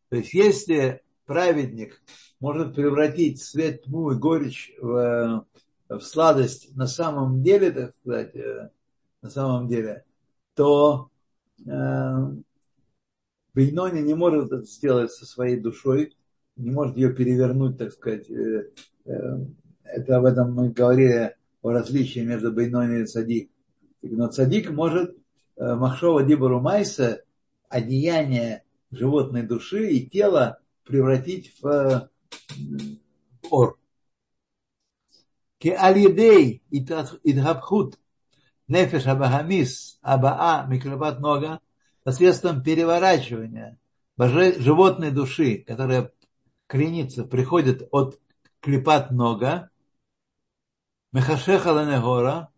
То есть, если праведник может превратить свет, тьму и горечь в в сладость на самом деле, так сказать, э, на самом деле, то э, Бейнони не может это сделать со своей душой, не может ее перевернуть, так сказать. Э, э, это об этом мы говорили о различии между Бейнони и Садик. Но цадик может э, Махшова Дибору Майса, одеяние животной души и тела превратить в ор. Кеалидей идхабхут нефеш абахамис абаа микробат нога посредством переворачивания животной души, которая кренится, приходит от клепат нога, мехашеха ланегора,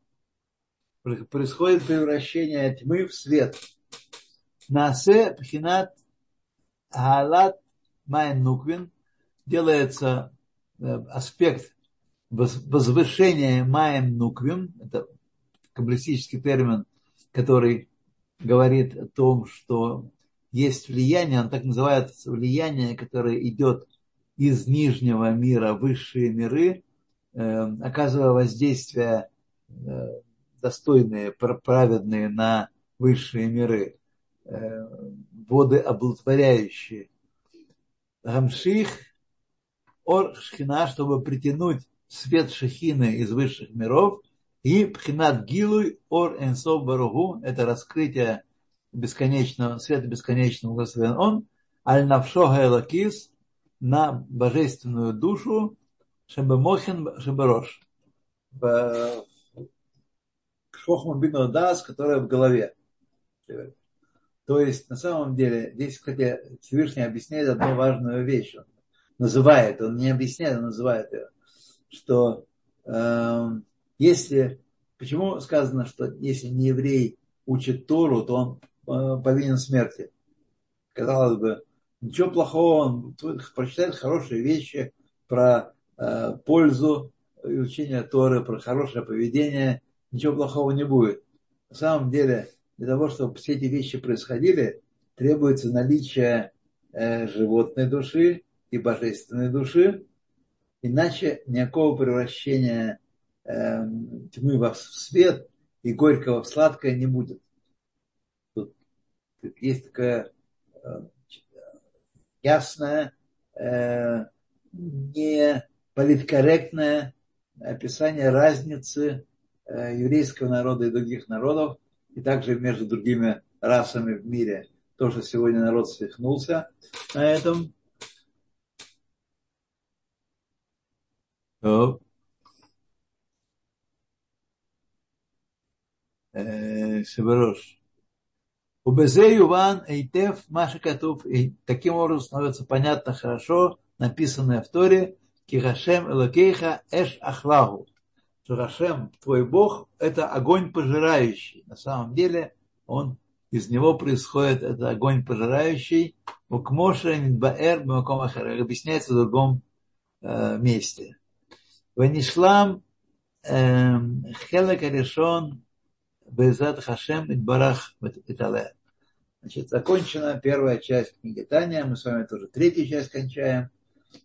происходит превращение тьмы в свет. Насе пхинат галат майн нуквин делается аспект возвышение маем нуквим, это каббалистический термин, который говорит о том, что есть влияние, он так называется, влияние, которое идет из нижнего мира в высшие миры, э, оказывая воздействие э, достойные, праведные на высшие миры, э, воды облутворяющие. Гамших, ор шхина, чтобы притянуть свет Шехины из высших миров, и Пхинат Гилуй Ор Энсов Баругу, это раскрытие бесконечного, света бесконечного благословен он, Аль Навшога Элакис, на божественную душу, Шебемохин Шеберош, Шохма Бину Дас, которая в голове. То есть, на самом деле, здесь, кстати, Всевышний объясняет одну важную вещь. Он называет, он не объясняет, он называет ее что э, если, почему сказано, что если не еврей учит Тору, то он э, повинен смерти. Казалось бы, ничего плохого, он прочитает хорошие вещи про э, пользу изучения Торы, про хорошее поведение, ничего плохого не будет. На самом деле, для того, чтобы все эти вещи происходили, требуется наличие э, животной души и божественной души, Иначе никакого превращения тьмы в свет и горького в сладкое не будет. Тут есть такая э, ясное, э, не политкорректное описание разницы э, еврейского народа и других народов, и также между другими расами в мире. То, что сегодня народ свихнулся на этом, Шеберош. У Безе Юван Эйтев Маша Катув. И таким образом становится понятно хорошо, написанное в Торе, Кихашем Элокейха Эш Ахлагу. Что Рашем, твой Бог, это огонь пожирающий. На самом деле он из него происходит этот огонь пожирающий. Укмоша Нидбаэр Бимаком объясняется в другом э, месте. Ванишлам э, Хелек Аришон Безат Хашем Идбарах Итале. Значит, закончена первая часть книги Таня. Мы с вами тоже третью часть кончаем.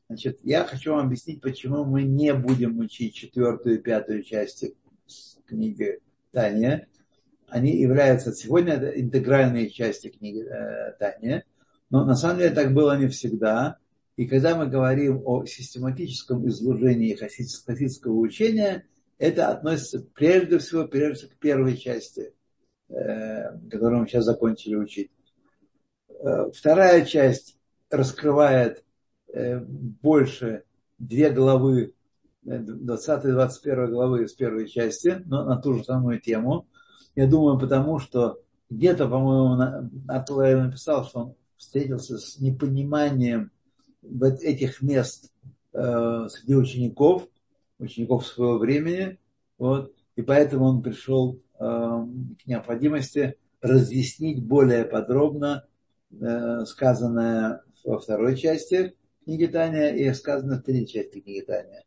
Значит, я хочу вам объяснить, почему мы не будем учить четвертую и пятую части книги Таня. Они являются сегодня это интегральные части книги э, Таня. Но на самом деле так было не всегда. И когда мы говорим о систематическом изложении хасидского учения, это относится прежде всего, прежде всего к первой части, э, которую мы сейчас закончили учить. Э, вторая часть раскрывает э, больше две главы, 20 и 21 главы из первой части, но на ту же самую тему. Я думаю, потому что где-то, по-моему, Атлай написал, что он встретился с непониманием вот этих мест среди учеников, учеников своего времени, вот, и поэтому он пришел э, к необходимости разъяснить более подробно э, сказанное во второй части книги Таня и сказанное в третьей части книги Таня.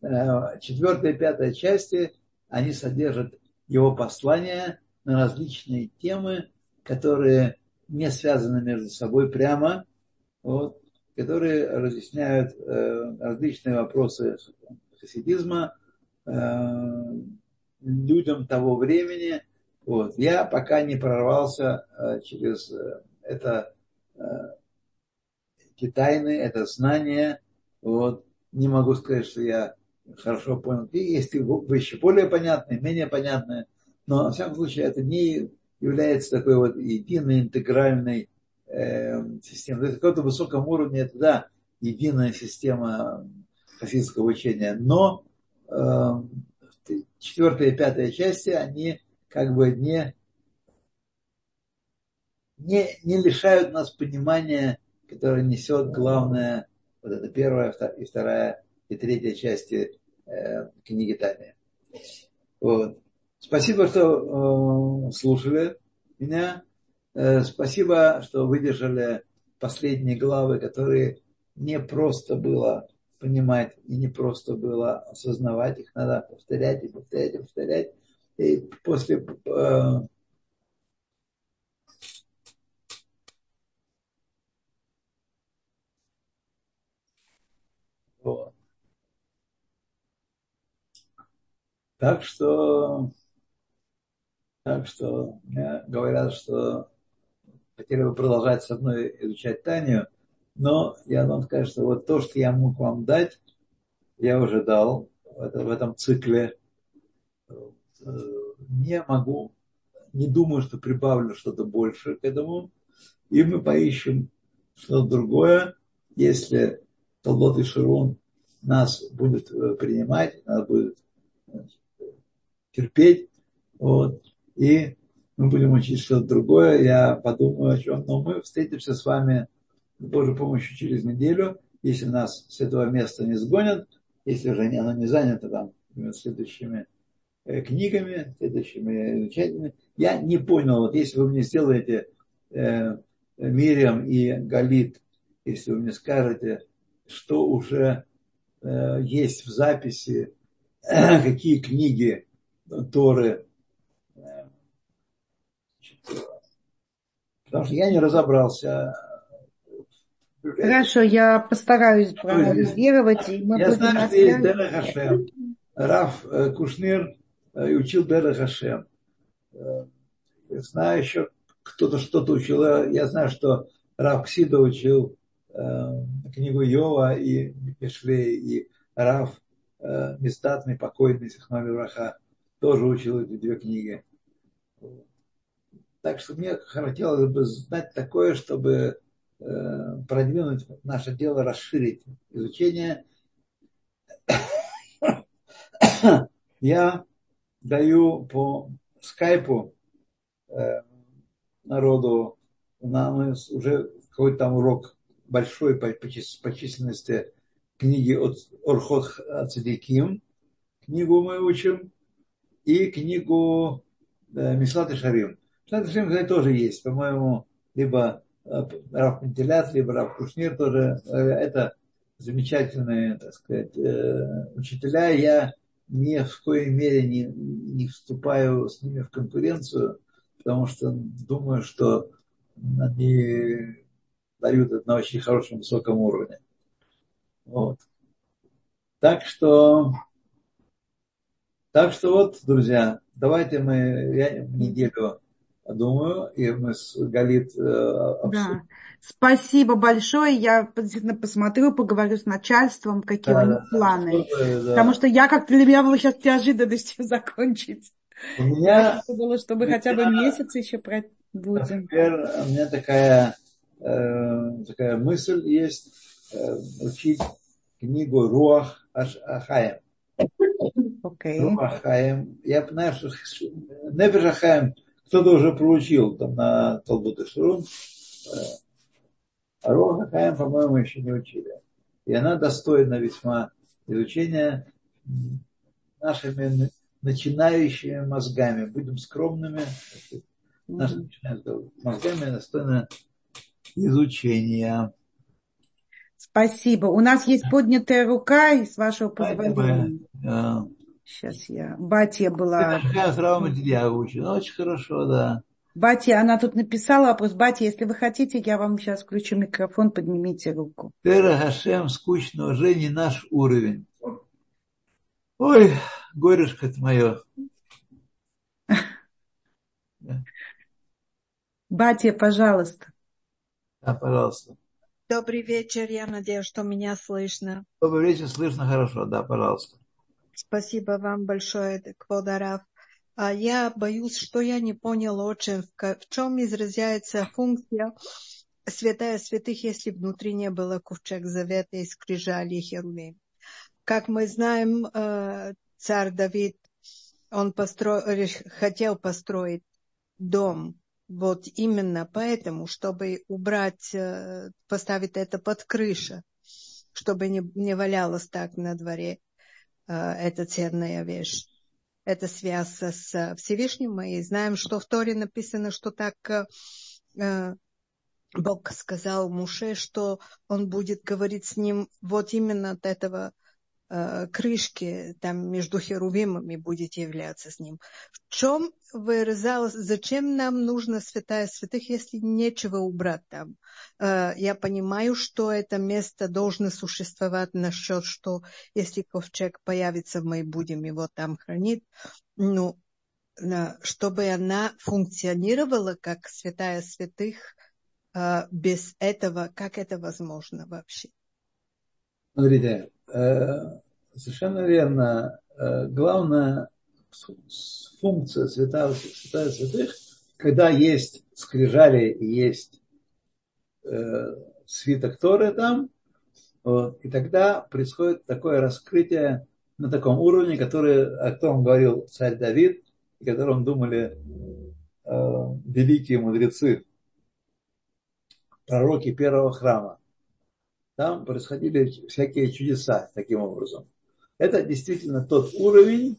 Э, четвертая и пятая части, они содержат его послания на различные темы, которые не связаны между собой прямо, вот, которые разъясняют э, различные вопросы хасидизма э, людям того времени. Вот. Я пока не прорвался э, через э, это, э, эти тайны, это знание. Вот. Не могу сказать, что я хорошо понял. И есть вещи более понятные, менее понятные. Но, во всяком случае, это не является такой вот единой, интегральной э, системой. На каком-то высоком уровне это, да, единая система хасидского учения, но э, четвертая и пятая части, они как бы не, не, не лишают нас понимания, которое несет главное, вот это первая и вторая и третья части э, книги Тами. Вот. Спасибо, что э, слушали меня. Э, спасибо, что выдержали последние главы, которые не просто было понимать, и не просто было осознавать, их надо повторять и повторять и повторять. И после э. Так что, так что говорят, что хотели бы продолжать со мной изучать Танию, но я вам скажу, что вот то, что я мог вам дать, я уже дал в, это, в этом цикле. Не могу, не думаю, что прибавлю что-то больше к этому. И мы поищем что-то другое. Если Талбот и Ширун нас будет э, принимать, нас будет терпеть, вот, и мы будем учить что-то другое, я подумаю о чем, но мы встретимся с вами с Божьей помощью через неделю, если нас с этого места не сгонят, если уже оно не занято там следующими э, книгами, следующими изучателями. Я не понял, вот если вы мне сделаете э, Мириам и Галит, если вы мне скажете, что уже э, есть в записи, э, какие книги Торы, э, потому что я не разобрался Хорошо, я постараюсь проанализировать. И мы я знаю, что есть Дера Хашем. Раф э, Кушнир э, учил Дера Хашем. Э, я знаю еще, кто-то что-то учил. Я знаю, что Раф Ксида учил книгу Йова и Мишлей, и Раф Мистатный, покойный Сихмали Раха, тоже учил эти две книги. Так что мне хотелось бы знать такое, чтобы продвинуть наше дело, расширить изучение. Я даю по скайпу э, народу, нам уже какой-то там урок большой по, по, по численности книги от Орхот Ацидиким, книгу мы учим, и книгу э, Мислат и Шарим. Мислат и Шарим, тоже есть, по-моему, либо э, Раф Пентилят, либо Раф Кушнир тоже. Э, это замечательные, так сказать, э, учителя. Я ни в коей мере не, не вступаю с ними в конкуренцию, потому что думаю, что они дают это на очень хорошем, высоком уровне. Вот. Так что, так что вот, друзья, давайте мы я неделю думаю, и мы с Галит э, обсудим. Да. Спасибо большое. Я действительно посмотрю, поговорю с начальством, какие да, у них да, планы. Что, да. Потому что я как-то для меня было сейчас неожиданностью закончить. У меня... Было, чтобы меня, хотя бы месяц еще будем. Например, у меня такая, э, такая мысль есть э, учить книгу Руах Ахаем. Okay. Руах Ахаем. Я знаю, что Нефеш Ахаем кто-то уже проучил там на Талбут и Шурун. А Руха Хаим, по-моему, еще не учили. И она достойна весьма изучения нашими начинающими мозгами. Будем скромными. Нашими мозгами достойна изучения. Спасибо. У нас есть поднятая рука, и с вашего позволения. Сейчас я. Батя была. Какая травма я учу. Очень хорошо, да. Батя, она тут написала вопрос. Батя, если вы хотите, я вам сейчас включу микрофон, поднимите руку. Тера Хашем, скучно, уже не наш уровень. Ой, горюшка это мое. Батя, пожалуйста. Да, пожалуйста. Добрый вечер, я надеюсь, что меня слышно. Добрый вечер, слышно хорошо, да, пожалуйста. Спасибо вам большое, Кводарав. А я боюсь, что я не понял очень, в чем изразяется функция святая святых, если внутри не было ковчег завета и скрижали и. Как мы знаем, э, царь Давид, он постро... хотел построить дом вот именно поэтому, чтобы убрать, э, поставить это под крышу, чтобы не, не валялось так на дворе. Э, это ценная вещь. Это связь с Всевышним. Мы знаем, что в Торе написано, что так э, Бог сказал Муше, что он будет говорить с ним вот именно от этого Э, крышки там между херувимами будет являться с ним. В чем выразалось, зачем нам нужно святая святых, если нечего убрать там? Э, я понимаю, что это место должно существовать насчет, что если ковчег появится, мы будем его там хранить. Ну, чтобы она функционировала как святая святых, э, без этого, как это возможно вообще? Смотрите, Э, совершенно верно. Э, главная функция святая, святая святых, когда есть скрижали и есть э, свиток Торы там, вот, и тогда происходит такое раскрытие на таком уровне, который, о котором говорил царь Давид, о котором думали э, великие мудрецы, пророки первого храма там происходили всякие чудеса таким образом. Это действительно тот уровень,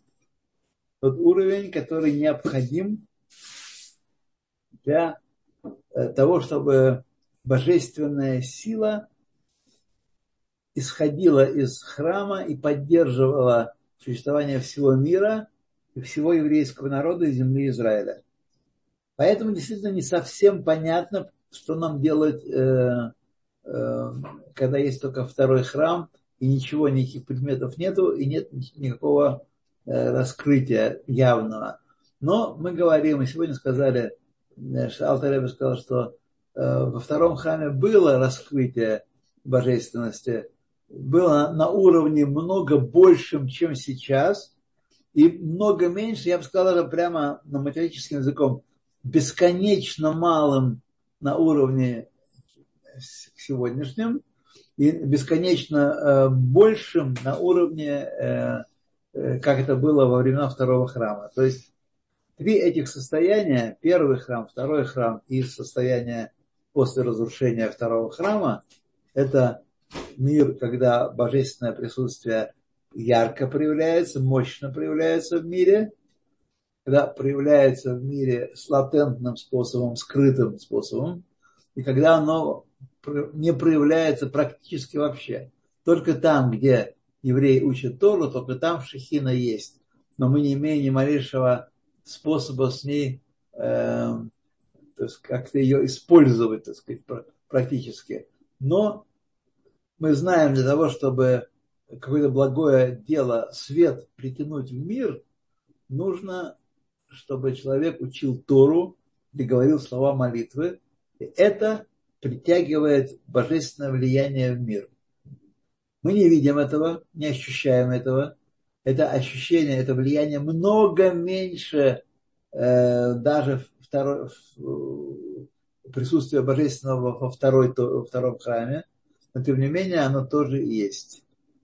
тот уровень, который необходим для э, того, чтобы божественная сила исходила из храма и поддерживала существование всего мира и всего еврейского народа и земли Израиля. Поэтому действительно не совсем понятно, что нам делать э, когда есть только второй храм, и ничего, никаких предметов нету, и нет никакого э, раскрытия явного. Но мы говорим, мы сегодня сказали, э, Алтаребе сказал, что во втором храме было раскрытие божественности, было на уровне много большим, чем сейчас, и много меньше, я бы сказал прямо на математическим языком, бесконечно малым на уровне сегодняшним и бесконечно э, большим на уровне, э, э, как это было во времена второго храма. То есть три этих состояния, первый храм, второй храм и состояние после разрушения второго храма, это мир, когда божественное присутствие ярко проявляется, мощно проявляется в мире, когда проявляется в мире с латентным способом, скрытым способом, и когда оно не проявляется практически вообще. Только там, где евреи учат Тору, только там шехина есть. Но мы не имеем ни малейшего способа с ней э, как-то ее использовать, так сказать, практически. Но мы знаем для того, чтобы какое-то благое дело, свет притянуть в мир, нужно, чтобы человек учил Тору и говорил слова молитвы. И это притягивает божественное влияние в мир. Мы не видим этого, не ощущаем этого. Это ощущение, это влияние много меньше э, даже второй, присутствия божественного во, второй, во втором храме. Но тем не менее оно тоже есть.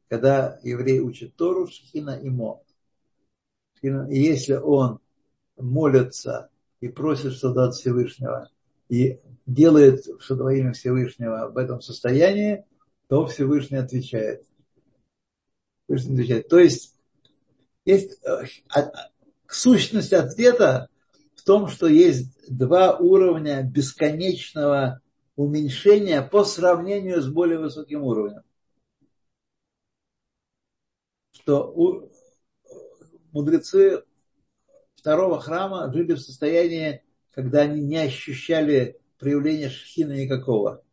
Когда еврей учит Тору, Шхина и Мо. И если он молится и просит что-то от Всевышнего, и делает что-то во имя Всевышнего в этом состоянии, то Всевышний отвечает. Всевышний отвечает. То есть, есть э, сущность ответа в том, что есть два уровня бесконечного уменьшения по сравнению с более высоким уровнем. Что у, мудрецы второго храма жили в состоянии, когда они не ощущали проявления шхина никакого.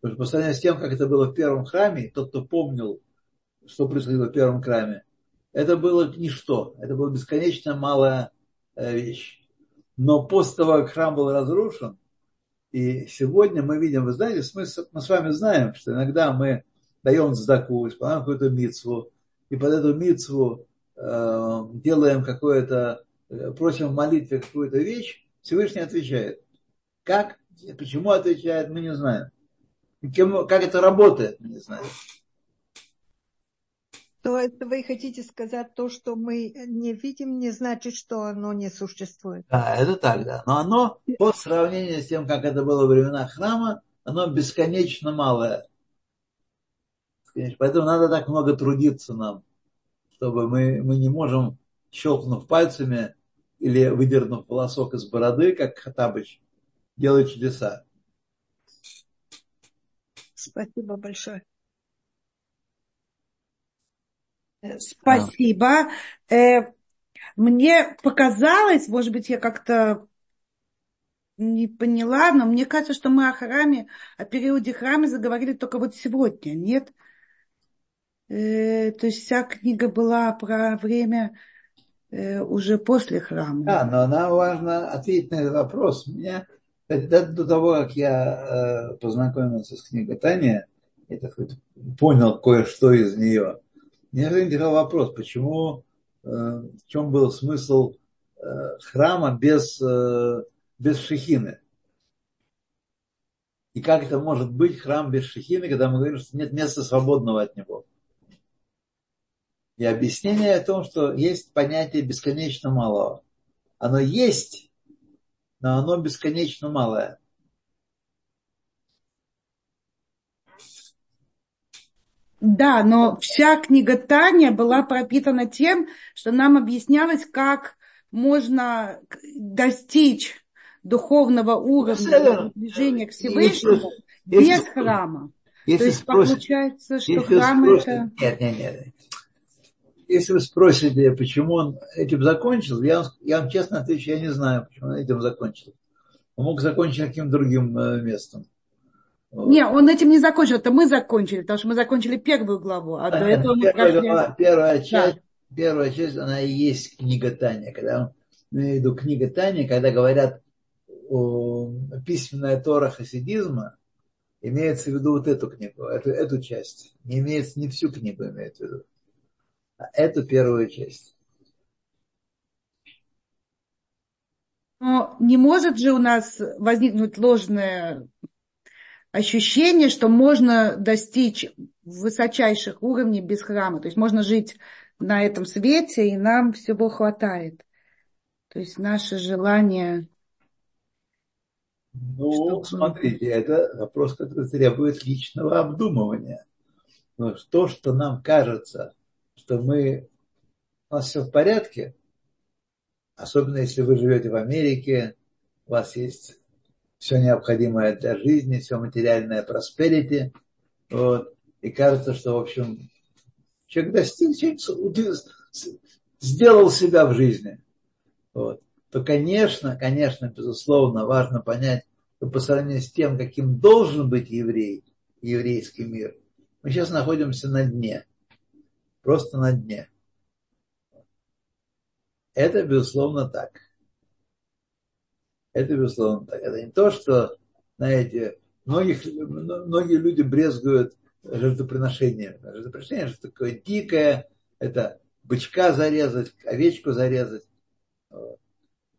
Потому что по сравнению с тем, как это было в первом храме, тот, кто помнил, что происходило в первом храме, это было ничто. Это была бесконечно малая э, вещь. Но после того, как храм был разрушен, и сегодня мы видим, вы знаете, мы, мы с вами знаем, что иногда мы даем сдаку, исполняем какую-то митцву, и под эту митцву э, делаем какое-то, э, просим в молитве какую-то вещь, Всевышний отвечает. Как, почему отвечает, мы не знаем. Кем, как это работает, мы не знаем. То это вы хотите сказать то, что мы не видим, не значит, что оно не существует. Да, это так, да. Но оно по сравнению с тем, как это было во времена храма, оно бесконечно малое. Поэтому надо так много трудиться нам, чтобы мы, мы не можем, щелкнув пальцами или выдернув волосок из бороды, как Хатабыч, делать чудеса. Спасибо большое. Э, спасибо. Э, мне показалось, может быть, я как-то не поняла, но мне кажется, что мы о храме, о периоде храма заговорили только вот сегодня, нет? Э, то есть вся книга была про время уже после храма. Да, но нам важно ответить на этот вопрос. Меня до того, как я э, познакомился с книгой Таня, я так вот понял кое-что из нее. Меня интересовал вопрос, почему, э, в чем был смысл э, храма без, без шехины? И как это может быть храм без шехины, когда мы говорим, что нет места свободного от него? И объяснение о том, что есть понятие бесконечно малого. Оно есть, но оно бесконечно малое. Да, но вся книга Таня была пропитана тем, что нам объяснялось, как можно достичь духовного уровня движения к Всевышнему без если, храма. Если То есть спросите, получается, что храм спросите, это... Нет, нет, нет. Если вы спросите, почему он этим закончил, я вам, я вам честно отвечу, я не знаю, почему он этим закончил. Он мог закончить каким-то другим э, местом. Не, он этим не закончил, это мы закончили, потому что мы закончили первую главу, а, а до этого мы первая, прошли... первая часть, да. первая часть, она и есть книга Таня, когда имею в виду книга Таня, когда говорят о письменная Тора хасидизма, имеется в виду вот эту книгу, эту, эту часть. Не имеется, не всю книгу имеется в виду, эту первую часть. Но не может же у нас возникнуть ложное ощущение, что можно достичь высочайших уровней без храма. То есть можно жить на этом свете, и нам всего хватает. То есть наше желание... Ну, чтобы... смотрите, это вопрос, который требует личного обдумывания. Но то, что нам кажется, что мы... У нас все в порядке, особенно если вы живете в Америке, у вас есть все необходимое для жизни, все материальное просперити, вот, и кажется, что, в общем, человек достиг, человек сделал себя в жизни, вот, то, конечно, конечно, безусловно, важно понять, что по сравнению с тем, каким должен быть еврей, еврейский мир, мы сейчас находимся на дне, просто на дне. Это, безусловно, так. Это, безусловно, так. Это не то, что, знаете, многих, многие люди брезгуют жертвоприношением. Жертвоприношение же такое дикое, это бычка зарезать, овечку зарезать.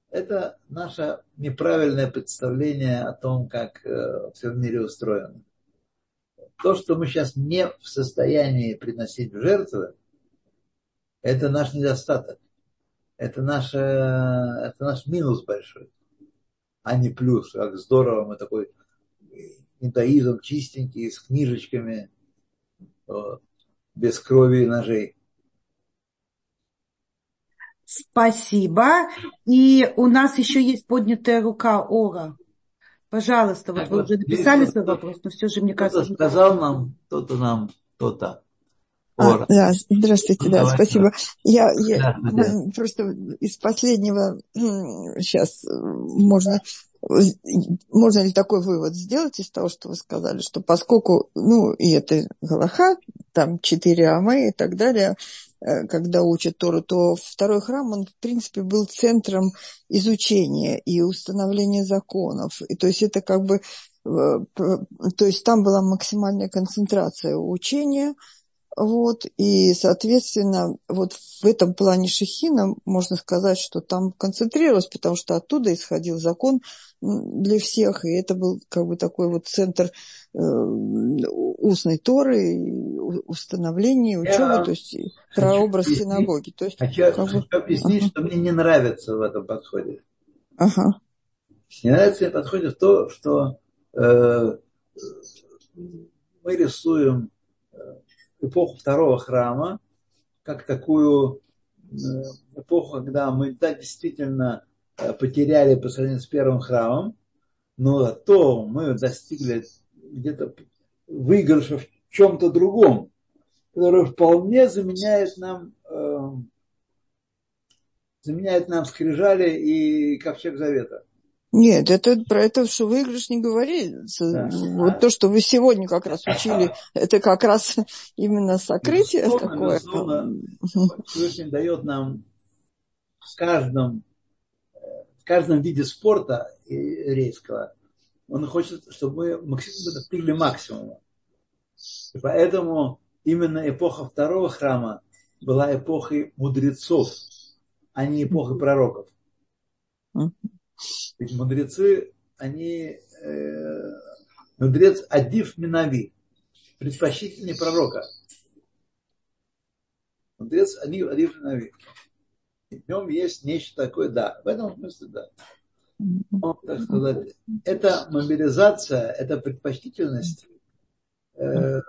Это наше неправильное представление о том, как э, все в мире устроено. То, что мы сейчас не в состоянии приносить в жертвы, это наш недостаток. Это, наше, это наш минус большой, а не плюс. Как здорово, мы такой иудаизм чистенький, с книжечками, без крови и ножей. Спасибо. И у нас еще есть поднятая рука Ора. Пожалуйста, вот вы уже написали свой вопрос, но все же, мне кажется... Кто-то сказал нам, кто-то нам, кто-то. А, да, здравствуйте, да, Давай, спасибо. Я, я да, да. просто из последнего сейчас можно можно ли такой вывод сделать из того, что вы сказали, что поскольку, ну, и это Галаха, там четыре амы и так далее, когда учат Тору, то второй храм, он, в принципе, был центром изучения и установления законов. И то есть это как бы, э, то есть там была максимальная концентрация учения, вот, и, соответственно, вот в этом плане Шехина можно сказать, что там концентрировалось, потому что оттуда исходил закон для всех, и это был как бы такой вот центр э, устной Торы, установления, учебы, то есть прообраз хочу синагоги. То есть, хочу, как бы... хочу объяснить, ага. что мне не нравится в этом подходе. Ага. Не нравится в подходе то, что э, мы рисуем эпоху второго храма, как такую э, эпоху, когда мы да, действительно э, потеряли по сравнению с первым храмом, но то мы достигли где-то выигрыша в чем-то другом, который вполне заменяет нам, э, заменяет нам скрижали и ковчег завета. Нет, это про это, что выигрыш не говорится. Да. Вот то, что вы сегодня как раз учили, это как раз именно сокрытие безусловно, такое. Безусловно, Всевышний дает нам в каждом, в каждом виде спорта рейского, он хочет, чтобы мы достигли максимума. И поэтому именно эпоха второго храма была эпохой мудрецов, а не эпохой пророков. Ведь мудрецы, они, э, мудрец Адив Минави, предпочтительнее пророка. Мудрец Адив, Адив Минави. В нем есть нечто такое, да, в этом смысле да. Так сказать, это мобилизация, это предпочтительность э,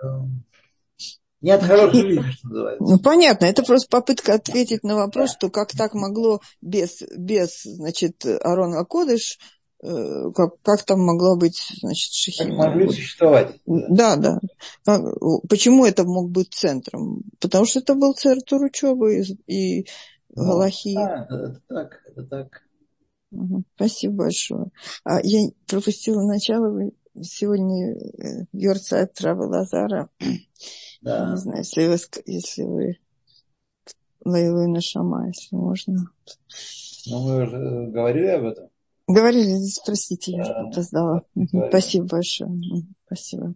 не от хорошей жизни, что называется. Ну, понятно. Это просто попытка ответить на вопрос, что как так могло без, без значит, Арона Кодыш, э, как, как там могло быть, значит, Шехина. Как могли существовать. Да, да. Почему это мог быть центром? Потому что это был центр учебы и, и ну, Галахи. Да, это так, это так. Спасибо большое. А я пропустила начало. Сегодня Йорца Трава Лазара да. Не знаю, если вы, если вы Лейлу на Шама, если можно. Ну, мы уже говорили об этом. Говорили, простите, я да. опоздала. Спасибо большое. Спасибо.